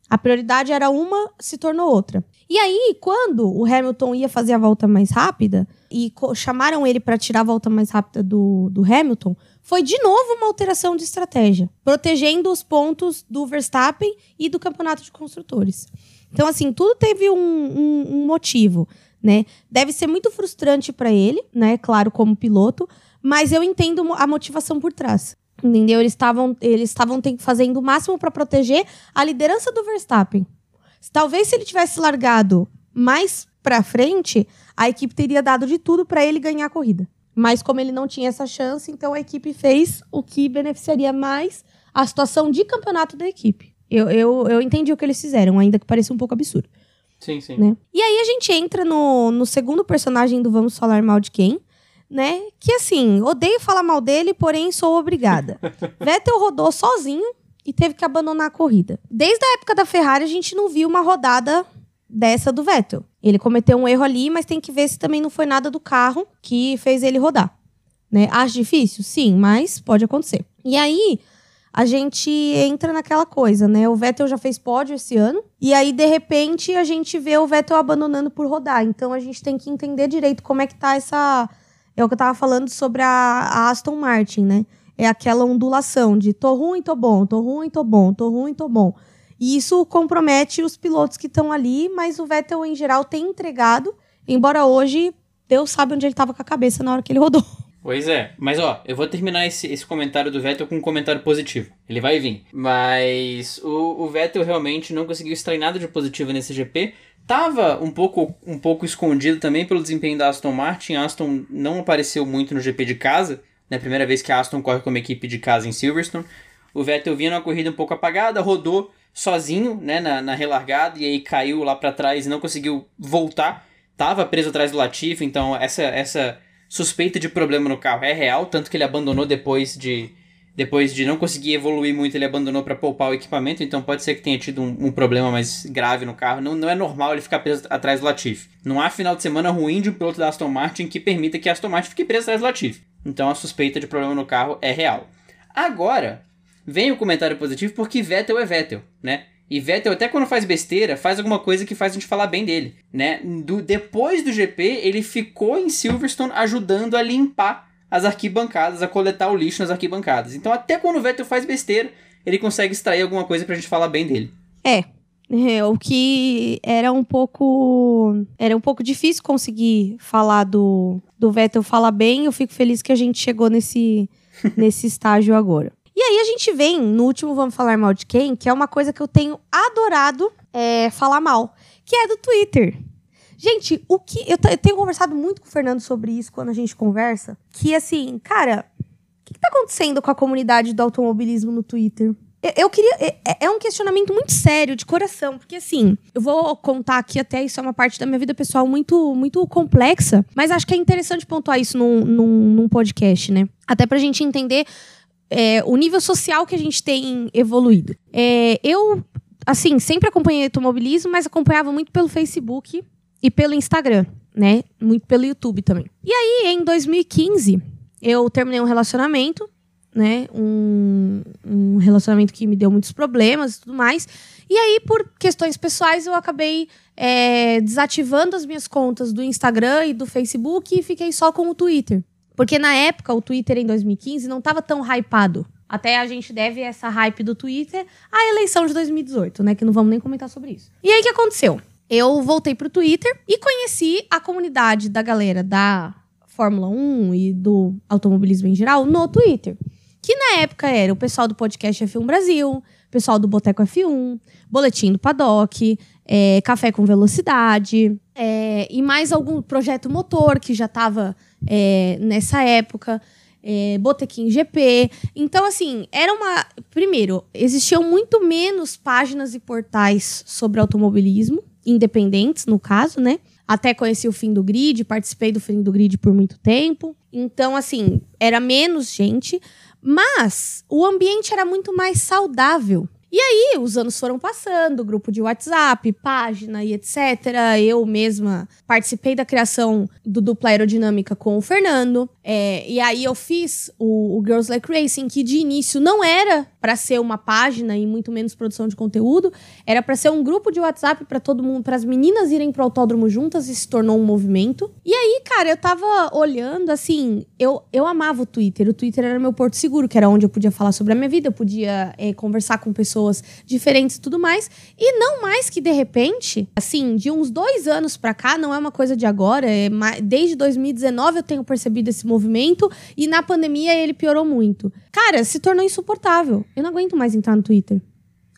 A prioridade era uma, se tornou outra. E aí, quando o Hamilton ia fazer a volta mais rápida e chamaram ele para tirar a volta mais rápida do, do Hamilton, foi de novo uma alteração de estratégia, protegendo os pontos do Verstappen e do campeonato de construtores. Então, assim, tudo teve um, um, um motivo, né? Deve ser muito frustrante para ele, né? Claro, como piloto, mas eu entendo a motivação por trás. Entendeu? Eles estavam eles estavam fazendo o máximo para proteger a liderança do Verstappen. Talvez se ele tivesse largado mais para frente, a equipe teria dado de tudo para ele ganhar a corrida. Mas como ele não tinha essa chance, então a equipe fez o que beneficiaria mais a situação de campeonato da equipe. Eu, eu, eu entendi o que eles fizeram, ainda que pareça um pouco absurdo. Sim, sim. Né? E aí a gente entra no, no segundo personagem do Vamos Falar Mal de Quem, né? Que assim, odeio falar mal dele, porém sou obrigada. Vettel rodou sozinho e teve que abandonar a corrida. Desde a época da Ferrari, a gente não viu uma rodada dessa do Vettel. Ele cometeu um erro ali, mas tem que ver se também não foi nada do carro que fez ele rodar. Né? Acho difícil? Sim, mas pode acontecer. E aí, a gente entra naquela coisa, né? O Vettel já fez pódio esse ano, e aí, de repente, a gente vê o Vettel abandonando por rodar. Então, a gente tem que entender direito como é que tá essa é o que eu tava falando sobre a, a Aston Martin, né? É aquela ondulação de tô ruim, tô bom, tô ruim, tô bom, tô ruim, tô bom. E isso compromete os pilotos que estão ali, mas o Vettel, em geral, tem entregado, embora hoje Deus sabe onde ele estava com a cabeça na hora que ele rodou. Pois é, mas ó, eu vou terminar esse, esse comentário do Vettel com um comentário positivo. Ele vai vir. Mas o, o Vettel realmente não conseguiu extrair nada de positivo nesse GP, Tava um pouco, um pouco escondido também pelo desempenho da Aston Martin. A Aston não apareceu muito no GP de casa, né? Primeira vez que a Aston corre como equipe de casa em Silverstone. O Vettel vinha numa corrida um pouco apagada, rodou sozinho, né, na, na relargada e aí caiu lá para trás e não conseguiu voltar. Tava preso atrás do Latifi, então essa essa suspeita de problema no carro é real, tanto que ele abandonou depois de depois de não conseguir evoluir muito, ele abandonou para poupar o equipamento, então pode ser que tenha tido um, um, problema mais grave no carro. Não, não é normal ele ficar preso atrás do Latifi. Não há final de semana ruim de um piloto da Aston Martin que permita que a Aston Martin fique preso atrás do Latifi. Então a suspeita de problema no carro é real. Agora, vem o comentário positivo porque Vettel é Vettel, né? E Vettel, até quando faz besteira, faz alguma coisa que faz a gente falar bem dele, né? Do, depois do GP, ele ficou em Silverstone ajudando a limpar as arquibancadas, a coletar o lixo nas arquibancadas. Então, até quando o Vettel faz besteira, ele consegue extrair alguma coisa pra gente falar bem dele. É. é, o que era um pouco. Era um pouco difícil conseguir falar do, do Vettel falar bem. Eu fico feliz que a gente chegou nesse, nesse estágio agora. E aí a gente vem no último Vamos Falar Mal de Quem, que é uma coisa que eu tenho adorado é, falar mal, que é do Twitter. Gente, o que. Eu, eu, tenho conversado muito com o Fernando sobre isso quando a gente conversa. Que assim, cara, o que, que tá acontecendo com a comunidade do automobilismo no Twitter? Eu queria. É, é, um questionamento muito sério, de coração, porque assim, eu vou contar aqui até isso é uma parte da minha vida pessoal muito, muito complexa, mas acho que é interessante pontuar isso num, num, num podcast, né? Até pra gente entender é, o nível social que a gente tem evoluído. É, eu, assim, sempre acompanhei automobilismo, mas acompanhava muito pelo Facebook e pelo Instagram, né? Muito pelo YouTube também. E aí, em 2015, eu terminei um relacionamento né? Um, um relacionamento que me deu muitos problemas e tudo mais. E aí, por questões pessoais, eu acabei é, desativando as minhas contas do Instagram e do Facebook e fiquei só com o Twitter. Porque na época, o Twitter em 2015 não estava tão hypado. Até a gente deve essa hype do Twitter à eleição de 2018, né? Que não vamos nem comentar sobre isso. E aí, o que aconteceu? Eu voltei pro Twitter e conheci a comunidade da galera da Fórmula 1 e do automobilismo em geral no Twitter. Que na época era o pessoal do podcast F1 Brasil, pessoal do Boteco F1, Boletim do Paddock, é, Café com Velocidade, é, e mais algum projeto motor que já estava é, nessa época. É, Botequim GP. Então, assim, era uma. Primeiro, existiam muito menos páginas e portais sobre automobilismo, independentes, no caso, né? Até conheci o fim do grid, participei do fim do grid por muito tempo. Então, assim, era menos gente. Mas o ambiente era muito mais saudável. E aí, os anos foram passando, grupo de WhatsApp, página e etc. Eu mesma participei da criação do Dupla Aerodinâmica com o Fernando. É, e aí eu fiz o, o, Girls Like Racing, que de início não era para ser uma página e muito menos produção de conteúdo, era para ser um grupo de WhatsApp para todo mundo, para as meninas irem pro autódromo juntas e se tornou um movimento. E aí, cara, eu tava olhando assim, eu, eu amava o Twitter. O Twitter era meu porto seguro, que era onde eu podia falar sobre a minha vida, eu podia é, conversar com pessoas diferentes e tudo mais. E não mais que de repente, assim, de uns dois anos para cá, não é uma coisa de agora, é desde 2019 eu tenho percebido esse movimento e na pandemia ele piorou muito. Cara, se tornou insuportável. Eu não aguento mais entrar no Twitter.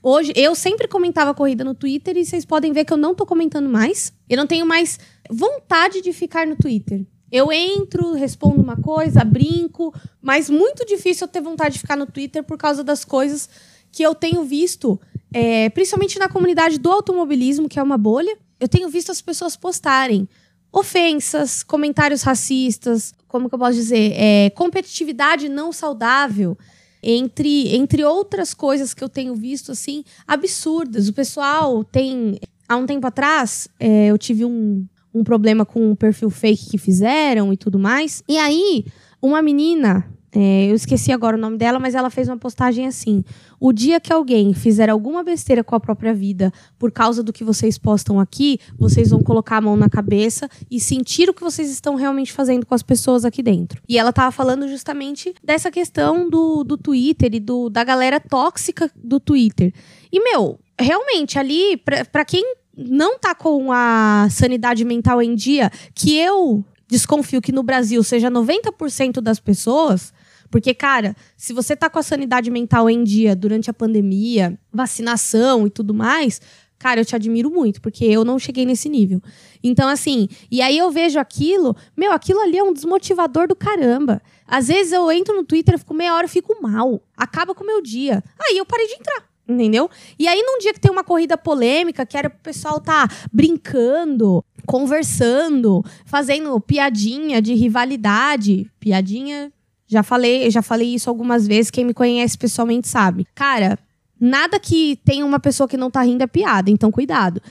Hoje, eu sempre comentava corrida no Twitter e vocês podem ver que eu não tô comentando mais. Eu não tenho mais vontade de ficar no Twitter. Eu entro, respondo uma coisa, brinco, mas muito difícil eu ter vontade de ficar no Twitter por causa das coisas que eu tenho visto, é, principalmente na comunidade do automobilismo, que é uma bolha. Eu tenho visto as pessoas postarem ofensas, comentários racistas, como que eu posso dizer, é, competitividade não saudável, entre, entre outras coisas que eu tenho visto, assim, absurdas. O pessoal tem... Há um tempo atrás, é, eu tive um, um problema com um perfil fake que fizeram e tudo mais. E aí, uma menina é, eu esqueci agora o nome dela, mas ela fez uma postagem assim: O dia que alguém fizer alguma besteira com a própria vida por causa do que vocês postam aqui, vocês vão colocar a mão na cabeça e sentir o que vocês estão realmente fazendo com as pessoas aqui dentro. E ela tava falando justamente dessa questão do, do Twitter e do, da galera tóxica do Twitter. E, meu, realmente, ali, para quem não tá com a sanidade mental em dia, que eu desconfio que no Brasil seja 90% das pessoas, porque, cara, se você tá com a sanidade mental em dia durante a pandemia, vacinação e tudo mais, cara, eu te admiro muito, porque eu não cheguei nesse nível. Então, assim, e aí eu vejo aquilo, meu, aquilo ali é um desmotivador do caramba. Às vezes eu entro no Twitter, fico meia hora, fico mal. Acaba com o meu dia. Aí eu parei de entrar. Entendeu? E aí, num dia que tem uma corrida polêmica, que era pro pessoal tá brincando, conversando, fazendo piadinha de rivalidade. Piadinha já falei, já falei isso algumas vezes, quem me conhece pessoalmente sabe. Cara, nada que tenha uma pessoa que não tá rindo é piada, então cuidado.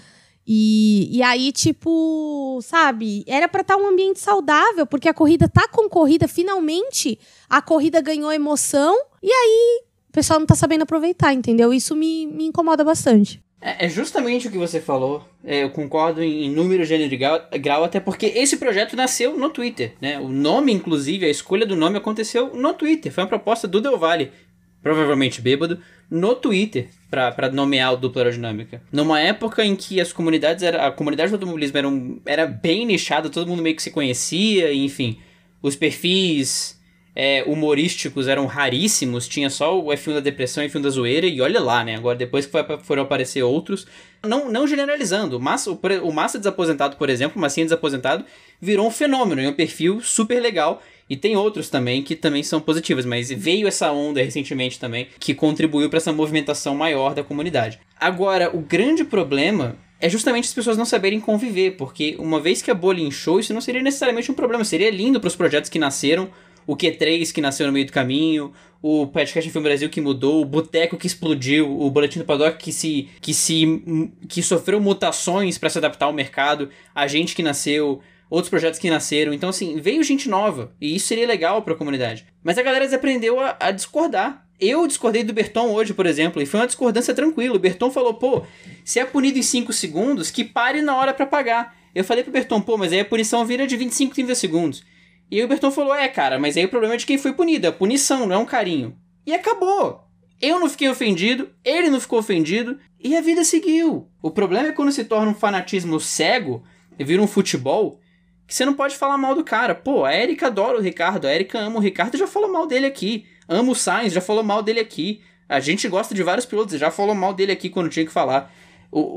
E, e aí, tipo, sabe, era para estar tá um ambiente saudável, porque a corrida tá concorrida, finalmente a corrida ganhou emoção, e aí o pessoal não tá sabendo aproveitar, entendeu? Isso me, me incomoda bastante. É, é justamente o que você falou. É, eu concordo em, número, gênero e grau, até porque esse projeto nasceu no Twitter. Né? O nome, inclusive, a escolha do nome aconteceu no Twitter. Foi uma proposta do Del Valle, provavelmente bêbado, no Twitter para nomear o dupla aerodinâmica. Numa época em que as comunidades era, a comunidade do automobilismo era, um, era bem nichada, todo mundo meio que se conhecia, enfim, os perfis é, humorísticos eram raríssimos, tinha só o F1 da depressão e o F1 da zoeira, e olha lá, né? Agora, depois que foi, foram aparecer outros, não, não generalizando, o Massa, o, o Massa desaposentado, por exemplo, o Massinha desaposentado, virou um fenômeno, e um perfil super legal, e tem outros também que também são positivos, mas veio essa onda recentemente também que contribuiu para essa movimentação maior da comunidade. Agora, o grande problema é justamente as pessoas não saberem conviver, porque uma vez que a bolha inchou, isso não seria necessariamente um problema, seria lindo para os projetos que nasceram, o Q3 que nasceu no meio do caminho, o Podcast Film Brasil que mudou, o Boteco que explodiu, o Boletim do Paddock que se que se que sofreu mutações para se adaptar ao mercado, a gente que nasceu, outros projetos que nasceram. Então, assim, veio gente nova. E isso seria legal para a comunidade. Mas a galera desaprendeu a, a discordar. Eu discordei do Berton hoje, por exemplo, e foi uma discordância tranquila. O Berton falou, pô, se é punido em 5 segundos, que pare na hora para pagar. Eu falei pro Berton, pô, mas aí a punição vira de 25, 30 segundos. E aí o Berton falou, é, cara, mas aí o problema é de quem foi punido, é punição, não é um carinho. E acabou. Eu não fiquei ofendido, ele não ficou ofendido, e a vida seguiu. O problema é quando se torna um fanatismo cego, e vira um futebol, que você não pode falar mal do cara. Pô, a Erika adora o Ricardo, a Erika ama o Ricardo já falou mal dele aqui. Ama o Sainz, já falou mal dele aqui. A gente gosta de vários pilotos, já falou mal dele aqui quando tinha que falar.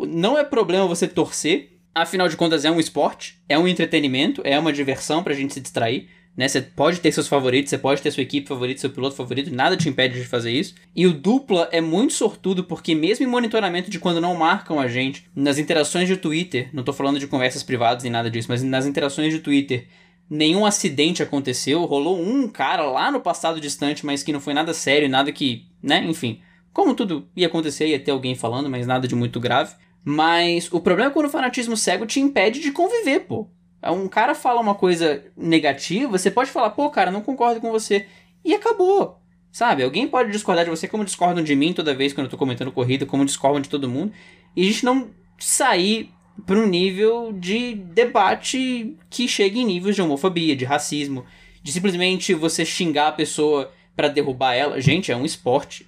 Não é problema você torcer, afinal de contas é um esporte, é um entretenimento, é uma diversão pra gente se distrair. Né? Você pode ter seus favoritos, você pode ter sua equipe favorita, seu piloto favorito, nada te impede de fazer isso. E o dupla é muito sortudo porque mesmo em monitoramento de quando não marcam a gente, nas interações de Twitter, não tô falando de conversas privadas nem nada disso, mas nas interações de Twitter, nenhum acidente aconteceu, rolou um cara lá no passado distante, mas que não foi nada sério, nada que, né, enfim, como tudo ia acontecer, ia ter alguém falando, mas nada de muito grave. Mas o problema é quando o fanatismo cego te impede de conviver, pô. É um cara fala uma coisa negativa, você pode falar, pô, cara, não concordo com você. E acabou. Sabe? Alguém pode discordar de você como discordam de mim toda vez quando eu tô comentando corrida, como discordam de todo mundo. E a gente não sair para um nível de debate que chegue em níveis de homofobia, de racismo, de simplesmente você xingar a pessoa para derrubar ela. Gente, é um esporte.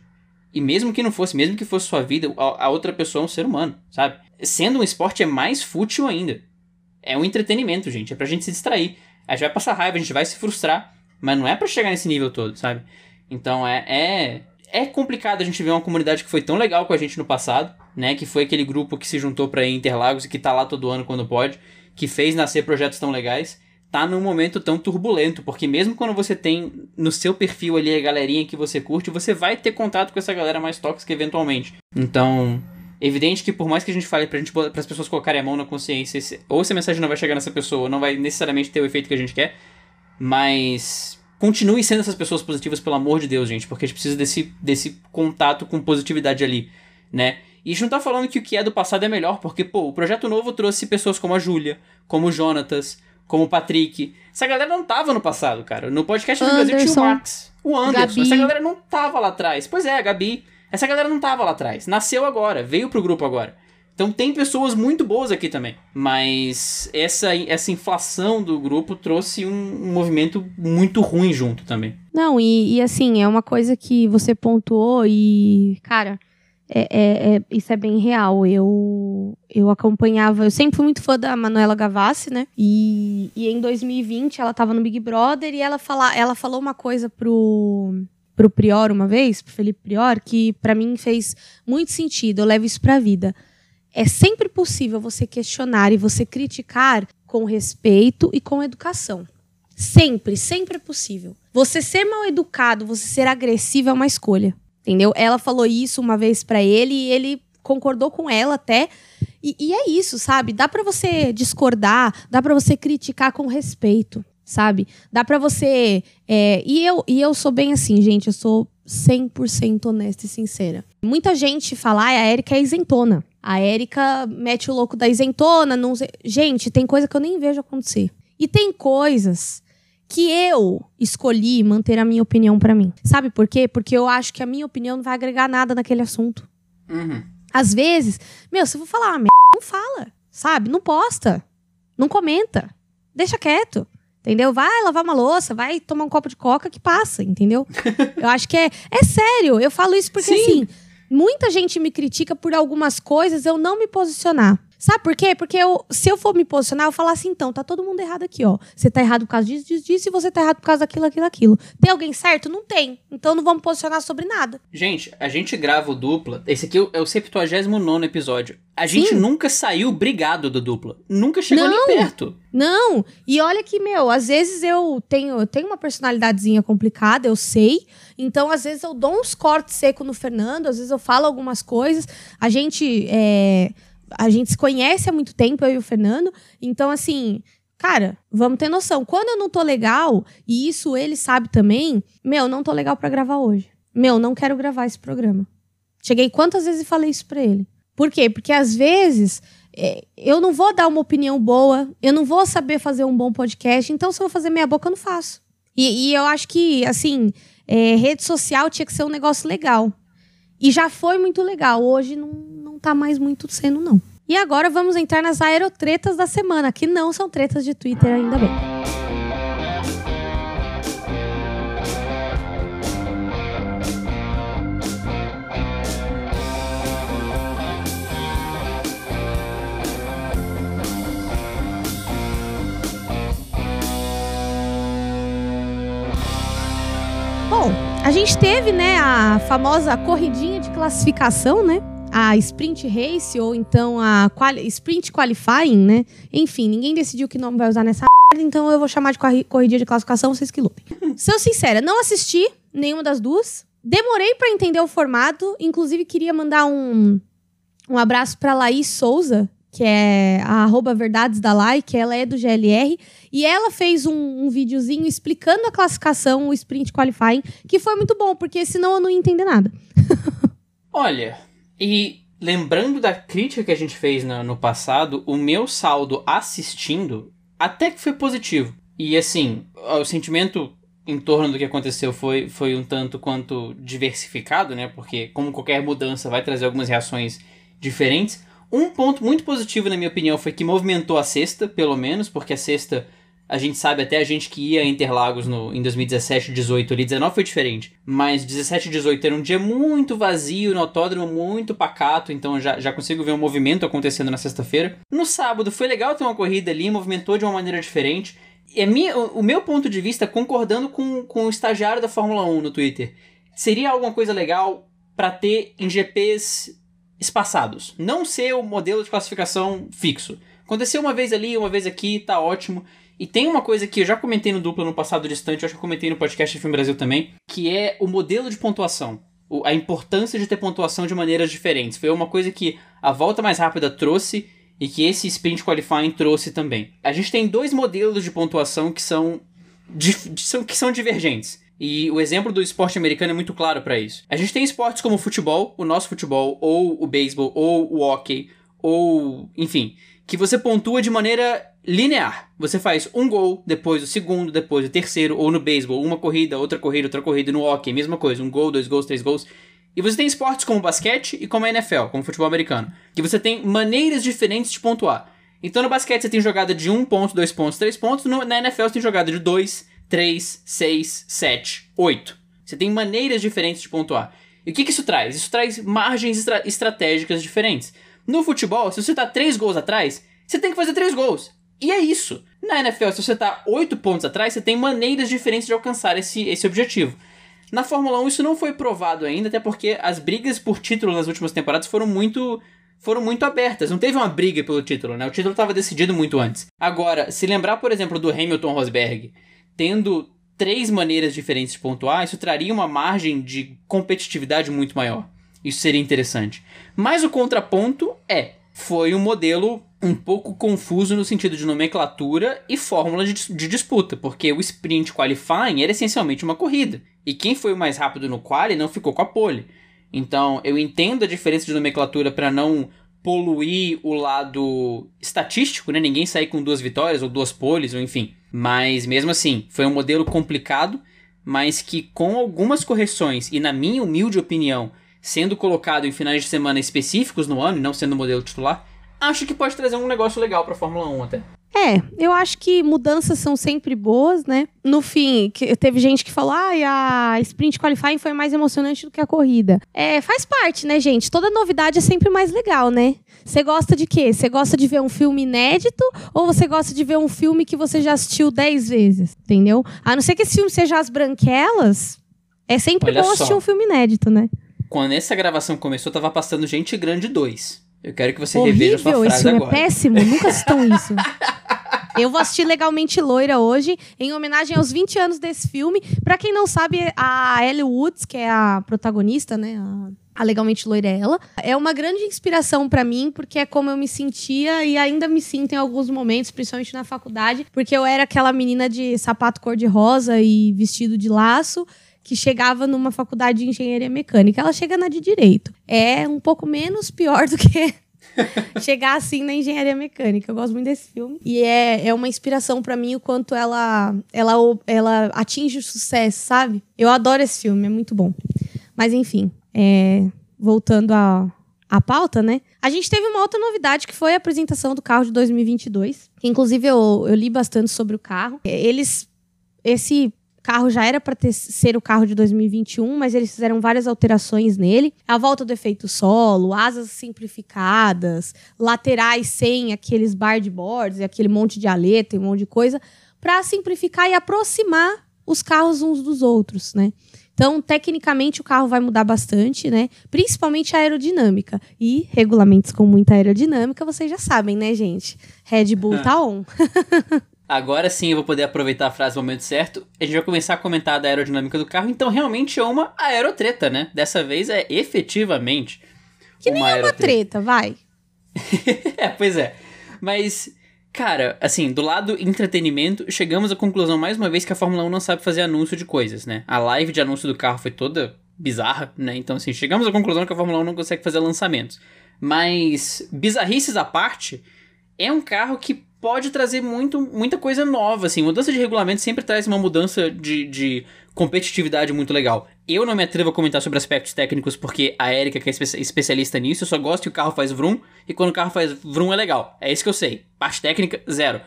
E mesmo que não fosse, mesmo que fosse sua vida, a outra pessoa é um ser humano, sabe? Sendo um esporte é mais fútil ainda. É um entretenimento, gente. É pra gente se distrair. A gente vai passar raiva, a gente vai se frustrar. Mas não é para chegar nesse nível todo, sabe? Então é, é. É complicado a gente ver uma comunidade que foi tão legal com a gente no passado, né? Que foi aquele grupo que se juntou pra Interlagos e que tá lá todo ano quando pode, que fez nascer projetos tão legais, tá num momento tão turbulento, porque mesmo quando você tem no seu perfil ali a galerinha que você curte, você vai ter contato com essa galera mais tóxica eventualmente. Então, Evidente que por mais que a gente fale pra gente, as pessoas colocarem a mão na consciência, ou se a mensagem não vai chegar nessa pessoa, não vai necessariamente ter o efeito que a gente quer, mas continue sendo essas pessoas positivas, pelo amor de Deus, gente, porque a gente precisa desse, desse contato com positividade ali, né? E a gente não tá falando que o que é do passado é melhor, porque, pô, o projeto novo trouxe pessoas como a Júlia, como o Jonatas, como o Patrick. Essa galera não tava no passado, cara. No podcast do Brasil tinha o Max, o Anderson. Gabi. Essa galera não tava lá atrás. Pois é, a Gabi. Essa galera não tava lá atrás. Nasceu agora, veio pro grupo agora. Então tem pessoas muito boas aqui também. Mas essa, essa inflação do grupo trouxe um, um movimento muito ruim junto também. Não, e, e, assim, é uma coisa que você pontuou e, cara, é, é, é, isso é bem real. Eu, eu acompanhava, eu sempre fui muito fã da Manuela Gavassi, né? E, e em 2020 ela tava no Big Brother e ela, fala, ela falou uma coisa pro pro Prior uma vez, pro Felipe Prior, que para mim fez muito sentido. Eu levo isso para a vida. É sempre possível você questionar e você criticar com respeito e com educação. Sempre, sempre é possível. Você ser mal educado, você ser agressivo é uma escolha. Entendeu? Ela falou isso uma vez para ele e ele concordou com ela até. E, e é isso, sabe? Dá para você discordar, dá para você criticar com respeito sabe? Dá para você. É, e, eu, e eu sou bem assim, gente, eu sou 100% honesta e sincera. Muita gente fala, ah, a Érica é isentona. A Érica mete o louco da isentona. Não... Gente, tem coisa que eu nem vejo acontecer. E tem coisas que eu escolhi manter a minha opinião para mim. Sabe por quê? Porque eu acho que a minha opinião não vai agregar nada naquele assunto. Uhum. Às vezes, meu, se eu vou falar uma merda, não fala, sabe? Não posta, não comenta, deixa quieto. Entendeu? Vai lavar uma louça, vai tomar um copo de coca que passa, entendeu? eu acho que é, é sério. Eu falo isso porque, Sim. assim, muita gente me critica por algumas coisas eu não me posicionar. Sabe por quê? Porque eu, se eu for me posicionar, eu falar assim, então, tá todo mundo errado aqui, ó. Você tá errado por causa disso, disso, disso, e você tá errado por causa daquilo, aquilo, aquilo. Tem alguém certo? Não tem. Então não vamos posicionar sobre nada. Gente, a gente grava o dupla. Esse aqui é o 79 episódio. A gente Sim. nunca saiu brigado do dupla. Nunca chegou não, nem perto. Não. E olha que, meu, às vezes eu tenho, eu tenho uma personalidadezinha complicada, eu sei. Então, às vezes eu dou uns cortes secos no Fernando, às vezes eu falo algumas coisas. A gente. É a gente se conhece há muito tempo, eu e o Fernando. Então, assim, cara, vamos ter noção. Quando eu não tô legal, e isso ele sabe também, meu, não tô legal para gravar hoje. Meu, não quero gravar esse programa. Cheguei quantas vezes e falei isso pra ele. Por quê? Porque às vezes é, eu não vou dar uma opinião boa, eu não vou saber fazer um bom podcast, então se eu vou fazer meia boca, eu não faço. E, e eu acho que, assim, é, rede social tinha que ser um negócio legal. E já foi muito legal. Hoje não, tá mais muito sendo, não. E agora vamos entrar nas aerotretas da semana, que não são tretas de Twitter, ainda bem. Bom, a gente teve, né, a famosa corridinha de classificação, né? A sprint race ou então a quali sprint qualifying, né? Enfim, ninguém decidiu que nome vai usar nessa então eu vou chamar de corridinha de classificação, vocês que lutem. Sou sincera, não assisti nenhuma das duas. Demorei para entender o formato, inclusive queria mandar um um abraço para Laís Souza, que é a arroba Verdades da Lai, que ela é do GLR, e ela fez um, um videozinho explicando a classificação, o sprint qualifying, que foi muito bom, porque senão eu não ia entender nada. Olha, e lembrando da crítica que a gente fez no, no passado, o meu saldo assistindo até que foi positivo. E assim, o sentimento em torno do que aconteceu foi, foi um tanto quanto diversificado, né? Porque, como qualquer mudança, vai trazer algumas reações diferentes. Um ponto muito positivo, na minha opinião, foi que movimentou a sexta, pelo menos, porque a sexta, a gente sabe, até a gente que ia a Interlagos no, em 2017, 18 ali, 19 foi diferente. Mas 17 e 18 era um dia muito vazio, no autódromo muito pacato, então já, já consigo ver um movimento acontecendo na sexta-feira. No sábado foi legal ter uma corrida ali, movimentou de uma maneira diferente. E a minha, o, o meu ponto de vista, concordando com, com o estagiário da Fórmula 1 no Twitter, seria alguma coisa legal para ter em GPs espaçados. Não ser o modelo de classificação fixo. Aconteceu uma vez ali, uma vez aqui, tá ótimo. E tem uma coisa que eu já comentei no duplo no passado distante, eu acho que eu comentei no podcast Filme Brasil também, que é o modelo de pontuação. A importância de ter pontuação de maneiras diferentes. Foi uma coisa que a volta mais rápida trouxe e que esse sprint qualifying trouxe também. A gente tem dois modelos de pontuação que são, são que são divergentes. E o exemplo do esporte americano é muito claro para isso. A gente tem esportes como o futebol, o nosso futebol, ou o beisebol, ou o hockey, ou enfim, que você pontua de maneira linear. Você faz um gol, depois o segundo, depois o terceiro, ou no beisebol, uma corrida, outra corrida, outra corrida, no hockey, mesma coisa, um gol, dois gols, três gols. E você tem esportes como basquete e como a NFL, como futebol americano, que você tem maneiras diferentes de pontuar. Então no basquete você tem jogada de um ponto, dois pontos, três pontos, no, na NFL você tem jogada de dois, 3, 6, 7, 8. Você tem maneiras diferentes de pontuar. E o que, que isso traz? Isso traz margens estra estratégicas diferentes. No futebol, se você está 3 gols atrás, você tem que fazer 3 gols. E é isso. Na NFL, se você está 8 pontos atrás, você tem maneiras diferentes de alcançar esse, esse objetivo. Na Fórmula 1 isso não foi provado ainda, até porque as brigas por título nas últimas temporadas foram muito foram muito abertas. Não teve uma briga pelo título, né? O título estava decidido muito antes. Agora, se lembrar, por exemplo, do Hamilton Rosberg, tendo três maneiras diferentes de pontuar, isso traria uma margem de competitividade muito maior. Isso seria interessante. Mas o contraponto é, foi um modelo um pouco confuso no sentido de nomenclatura e fórmula de, de, disputa, porque o sprint qualifying era essencialmente uma corrida, e quem foi o mais rápido no quali não ficou com a pole. Então, eu entendo a diferença de nomenclatura para não poluir o lado estatístico, né? Ninguém sair com duas vitórias ou duas poles, ou enfim. Mas mesmo assim, foi um modelo complicado, mas que com algumas correções e na minha humilde opinião, sendo colocado em finais de semana específicos no ano, e não sendo modelo titular, acho que pode trazer um negócio legal pra Fórmula 1 até. É, eu acho que mudanças são sempre boas, né? No fim, que, teve gente que falou, ah, a sprint qualifying foi mais emocionante do que a corrida. É, faz parte, né, gente? Toda novidade é sempre mais legal, né? Você gosta de quê? Você gosta de ver um filme inédito ou você gosta de ver um filme que você já assistiu dez vezes? Entendeu? A não ser que esse filme seja As Branquelas, é sempre Olha bom só. assistir um filme inédito, né? Quando essa gravação começou, tava passando Gente Grande 2. Eu quero que você reveja Horrível, sua esse frase filme agora. é péssimo. Nunca assistam isso. Eu vou assistir Legalmente Loira hoje, em homenagem aos 20 anos desse filme. Pra quem não sabe, a Ellie Woods, que é a protagonista, né? A, a Legalmente Loira é ela. É uma grande inspiração pra mim, porque é como eu me sentia e ainda me sinto em alguns momentos, principalmente na faculdade, porque eu era aquela menina de sapato cor-de-rosa e vestido de laço que chegava numa faculdade de engenharia mecânica. Ela chega na de direito. É um pouco menos pior do que chegar assim na engenharia mecânica. Eu gosto muito desse filme. E é, é uma inspiração pra mim o quanto ela, ela, ela atinge o sucesso, sabe? Eu adoro esse filme, é muito bom. Mas enfim, é, voltando à à pauta, né? A gente teve uma outra novidade que foi a apresentação do carro de 2022. Que, inclusive, eu, eu li bastante sobre o carro. Eles. Esse carro já era para ser o carro de 2021, mas eles fizeram várias alterações nele. A volta do efeito solo, asas simplificadas, laterais sem aqueles boards e aquele monte de aleta e um monte de coisa, para simplificar e aproximar os carros uns dos outros, né? Então, tecnicamente, o carro vai mudar bastante, né? Principalmente a aerodinâmica. E regulamentos com muita aerodinâmica, vocês já sabem, né, gente? Red Bull tá on. Agora sim eu vou poder aproveitar a frase no momento certo. A gente vai começar a comentar da aerodinâmica do carro. Então, realmente é uma aerotreta, né? Dessa vez é efetivamente. Que nem é uma aerotreta. treta, vai. é, pois é. Mas, cara, assim, do lado entretenimento, chegamos à conclusão mais uma vez que a Fórmula 1 não sabe fazer anúncio de coisas, né? A live de anúncio do carro foi toda bizarra, né? Então, assim, chegamos à conclusão que a Fórmula 1 não consegue fazer lançamentos. Mas, bizarrices à parte, é um carro que pode trazer muito, muita coisa nova, assim. Mudança de regulamento sempre traz uma mudança de, de competitividade muito legal. Eu não me atrevo a comentar sobre aspectos técnicos porque a Erika, que é espe- especialista nisso, eu só gosto que o carro faz vroom e quando o carro faz vroom é legal. É isso que eu sei. Parte técnica, zero.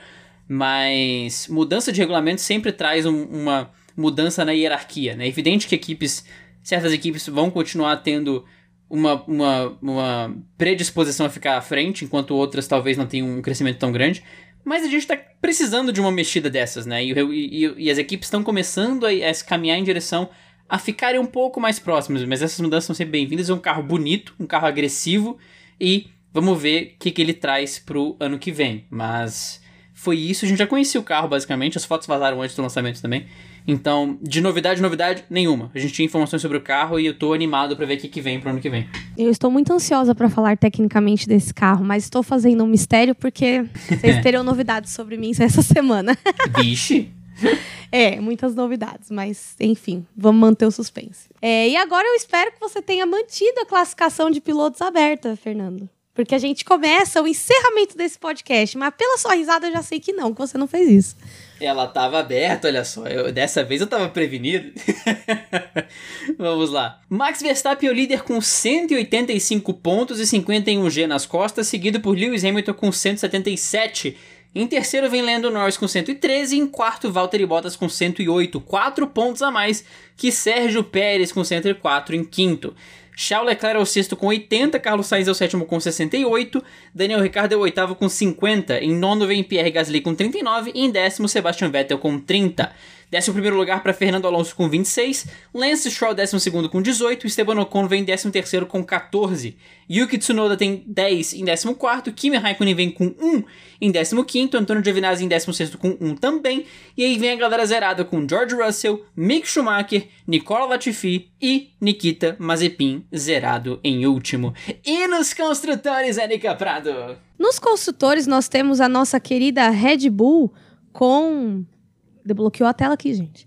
Mas mudança de regulamento sempre traz um- uma mudança na hierarquia, né? É evidente que equipes, certas equipes vão continuar tendo uma, uma, uma predisposição a ficar à frente, enquanto outras talvez não tenham um crescimento tão grande. Mas a gente tá precisando de uma mexida dessas, né? E, e- e as equipes estão começando a, a se caminhar em direção a ficarem um pouco mais próximas. Mas essas mudanças são sempre bem-vindas. É um carro bonito, um carro agressivo. E vamos ver o que, que ele traz pro ano que vem. Mas foi isso. A gente já conhecia o carro, basicamente. As fotos vazaram antes do lançamento também. Então, de novidade, novidade nenhuma. A gente tinha informações sobre o carro e eu tô animado pra ver o que, que vem pro ano que vem. Eu estou muito ansiosa para falar tecnicamente desse carro, mas estou fazendo um mistério porque vocês terão novidades sobre mim essa semana. Vixe! É, muitas novidades, mas enfim, vamos manter o suspense. É, e agora eu espero que você tenha mantido a classificação de pilotos aberta, Fernando. Porque a gente começa o encerramento desse podcast, mas pela sua risada eu já sei que não, que você não fez isso. Ela tava aberta, olha só. Eu- dessa vez eu tava prevenido. Vamos lá. Max Verstappen é o líder com 185 pontos e 51G nas costas, seguido por Lewis Hamilton com 177. Em terceiro vem Lando Norris com 113 e em quarto Valtteri Bottas com 108, 4 pontos a mais que Sérgio Pérez com 104 em quinto. Charles Leclerc é o sexto com 80, Carlos Sainz é o sétimo com 68, Daniel Ricciardo é o oitavo com 50, em nono vem Pierre Gasly com 39 e em décimo Sebastian Vettel com 30. Décimo primeiro lugar para Fernando Alonso com 26, Lance Stroll décimo segundo com 18, Esteban Ocon vem em décimo terceiro com 14, Yuki Tsunoda tem 10 em décimo quarto, Kimi Raikkonen vem com 1 em décimo quinto, Antônio Giovinazzi em décimo sexto com 1 também, e aí vem a galera zerada com George Russell, Mick Schumacher, Nicola Latifi e Nikita Mazepin zerado em último. E nos construtores, Erika Prado? Nos construtores, nós temos a nossa querida Red Bull com. Desbloqueou a tela aqui, gente.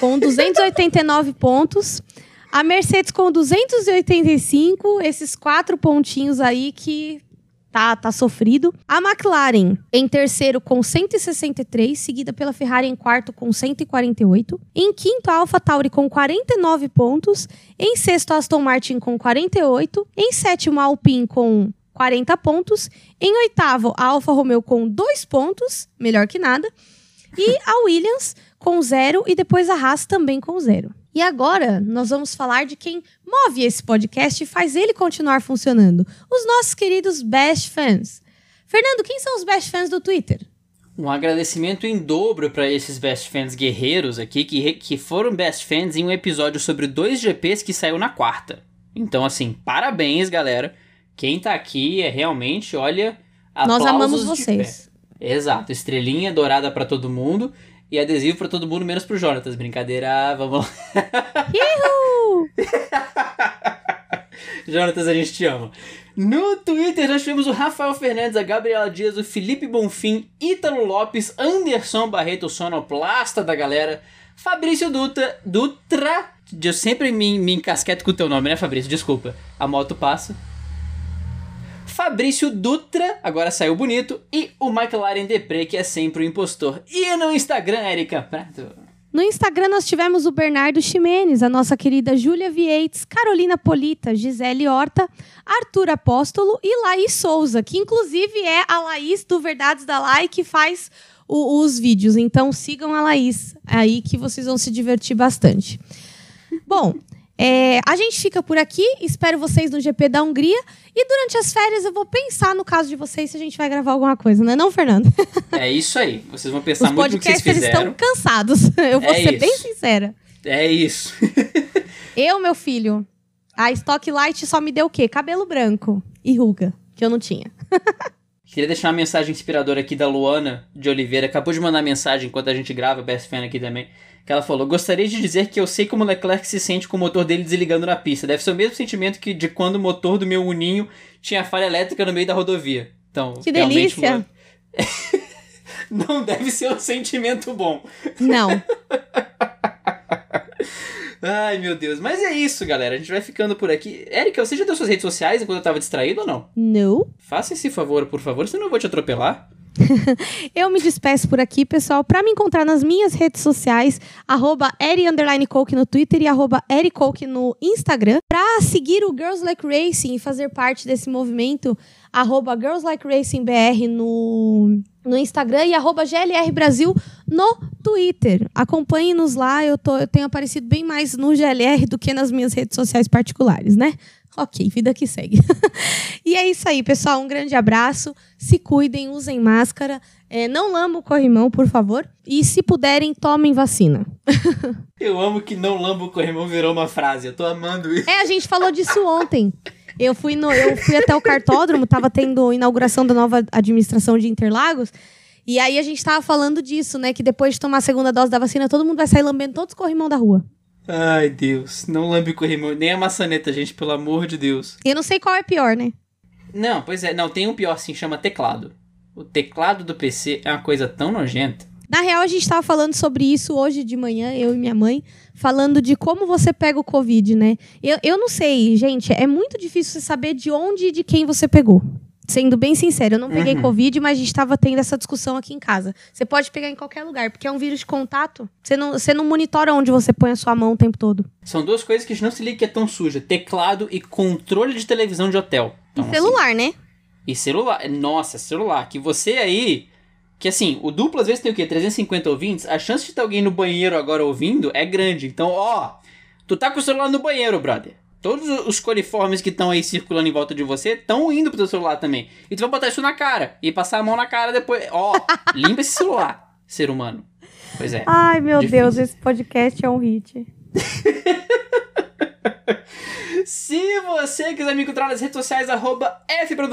Com 289 pontos. A Mercedes com 285, esses quatro pontinhos aí que tá, tá sofrido. A McLaren em terceiro com 163, seguida pela Ferrari em quarto com 148. Em quinto, a AlphaTauri com 49 pontos. Em sexto, a Aston Martin com 48. Em sétimo, a Alpine com 40 pontos. Em oitavo, a Alfa Romeo com 2 pontos, melhor que nada. E a Williams com zero e depois a Haas também com zero. E agora nós vamos falar de quem move esse podcast e faz ele continuar funcionando: os nossos queridos best fans. Fernando, quem são os best fans do Twitter? Um agradecimento em dobro para esses best fans guerreiros aqui, que, que foram best fans em um episódio sobre dois GPs que saiu na quarta. Então, assim, parabéns, galera. Quem tá aqui é realmente, olha. Nós amamos vocês. Exato, estrelinha dourada para todo mundo e adesivo para todo mundo, menos pro Jonatas. Brincadeira, vamos lá. Jonatas, a gente te ama. No Twitter nós tivemos o Rafael Fernandes, a Gabriela Dias, o Felipe Bonfim, Ítalo Lopes, Anderson Barreto, o sonoplasta da galera, Fabrício Dutra, Dutra, eu sempre me, me encasqueto com o teu nome, né, Fabrício? Desculpa. A moto passa. Fabrício Dutra, agora saiu bonito, e o McLaren Depre, que é sempre o impostor. E no Instagram, Erika Prato? No Instagram nós tivemos o Bernardo Ximenes, a nossa querida Júlia Vieites, Carolina Polita, Gisele Horta, Arthur Apóstolo e Laís Souza, que inclusive é a Laís do Verdades da Lai que faz o, os vídeos. Então sigam a Laís aí que vocês vão se divertir bastante. Bom, é, a gente fica por aqui, espero vocês no GP da Hungria. E durante as férias eu vou pensar no caso de vocês se a gente vai gravar alguma coisa, não é não, Fernando? É isso aí. Vocês vão pensar Os muito no que vocês fizeram. estão cansados. Eu vou é ser isso. bem sincera. É isso. eu, meu filho, a Stock Light só me deu o quê? Cabelo branco e ruga, que eu não tinha. Queria deixar uma mensagem inspiradora aqui da Luana de Oliveira. Acabou de mandar mensagem enquanto a gente grava, Best Fan aqui também que ela falou: Gostaria de dizer que eu sei como Leclerc se sente com o motor dele desligando na pista. Deve ser o mesmo sentimento que de quando o motor do meu Uninho tinha falha elétrica no meio da rodovia. Então, que delícia! Não deve ser um sentimento bom. Não. Ai, meu Deus. Mas é isso, galera. A gente vai ficando por aqui. Érica, você já deu suas redes sociais enquanto eu tava distraído ou não? Não. Faça esse favor, por favor, senão eu vou te atropelar. eu me despeço por aqui, pessoal. Para me encontrar nas minhas redes sociais, arroba no Twitter e arroba no Instagram. Para seguir o Girls Like Racing e fazer parte desse movimento, arroba Girls Like Racing BR no, no Instagram e arroba GLR Brasil no Twitter. Acompanhe-nos lá, eu, tô, eu tenho aparecido bem mais no GLR do que nas minhas redes sociais particulares, né? Ok, vida que segue. e é isso aí, pessoal. Um grande abraço. Se cuidem, usem máscara. É, não lambam o corrimão, por favor. E se puderem, tomem vacina. Eu amo que não lamba o corrimão virou uma frase. Eu tô amando isso. É, a gente falou disso ontem. Eu fui, no, eu fui até o cartódromo, tava tendo inauguração da nova administração de Interlagos. E aí a gente tava falando disso, né? Que depois de tomar a segunda dose da vacina, todo mundo vai sair lambendo todos os corrimão da rua. Ai, Deus. Não lambe o corrimão, nem a maçaneta, gente, pelo amor de Deus. Eu não sei qual é pior, né? Não, pois é. Não, tem um pior sim, chama teclado. O teclado do PC é uma coisa tão nojenta. Na real, a gente estava falando sobre isso hoje de manhã, eu e minha mãe, falando de como você pega o Covid, né? Eu, eu não sei, gente, é muito difícil você saber de onde e de quem você pegou. Sendo bem sincero, eu não peguei uhum. Covid, mas a gente estava tendo essa discussão aqui em casa. Você pode pegar em qualquer lugar, porque é um vírus de contato. Você não, você não monitora onde você põe a sua mão o tempo todo. São duas coisas que a gente não se liga que é tão suja: teclado e controle de televisão de hotel. Então, e celular, assim, né? E celular. Nossa, celular. Que você aí. Que assim, o duplo às vezes tem o quê? 350 ouvintes. A chance de ter alguém no banheiro agora ouvindo é grande. Então, ó. Tu tá com o celular no banheiro, brother. Todos os coliformes que estão aí circulando em volta de você estão indo pro teu celular também. E tu vai botar isso na cara. E passar a mão na cara depois. Ó, limpa esse celular, ser humano. Pois é. Ai, meu difícil. Deus, esse podcast é um hit. Se você quiser me encontrar nas redes sociais, arroba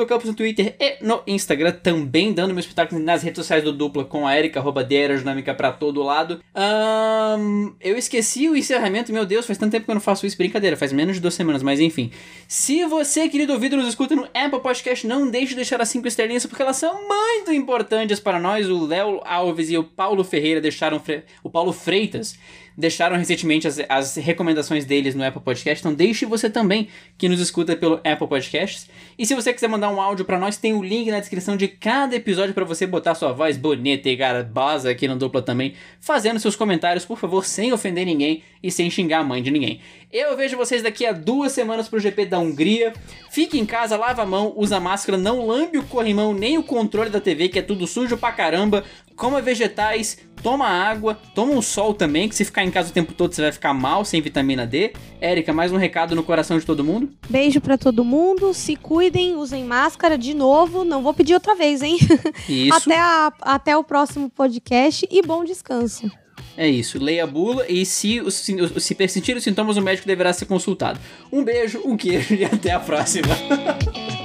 Campos no Twitter e no Instagram, também dando meu espetáculo nas redes sociais do Dupla com a Erika, arroba Dinâmica pra todo lado. Um, eu esqueci o encerramento, meu Deus, faz tanto tempo que eu não faço isso, brincadeira, faz menos de duas semanas, mas enfim. Se você, querido ouvido, nos escuta no Apple Podcast, não deixe de deixar as cinco estrelinhas, porque elas são muito importantes para nós. O Léo Alves e o Paulo Ferreira deixaram, o Paulo Freitas deixaram recentemente as, as recomendações deles no Apple Podcast, então deixe você também que nos escuta pelo Apple Podcasts. E se você quiser mandar um áudio para nós, tem o link na descrição de cada episódio para você botar sua voz bonita e garbosa aqui no dupla também, fazendo seus comentários, por favor, sem ofender ninguém e sem xingar a mãe de ninguém. Eu vejo vocês daqui a duas semanas pro GP da Hungria. Fique em casa, lava a mão, usa máscara, não lambe o corrimão nem o controle da TV, que é tudo sujo pra caramba. Coma vegetais, toma água, toma um sol também, que se ficar em casa o tempo todo você vai ficar mal, sem vitamina D. Érica, mais um recado no coração de todo mundo? Beijo para todo mundo, se cuidem, usem máscara de novo, não vou pedir outra vez, hein? Isso. até, a, até o próximo podcast e bom descanso. É isso, leia a bula e se, se persistir os sintomas, o médico deverá ser consultado. Um beijo, um queijo e até a próxima.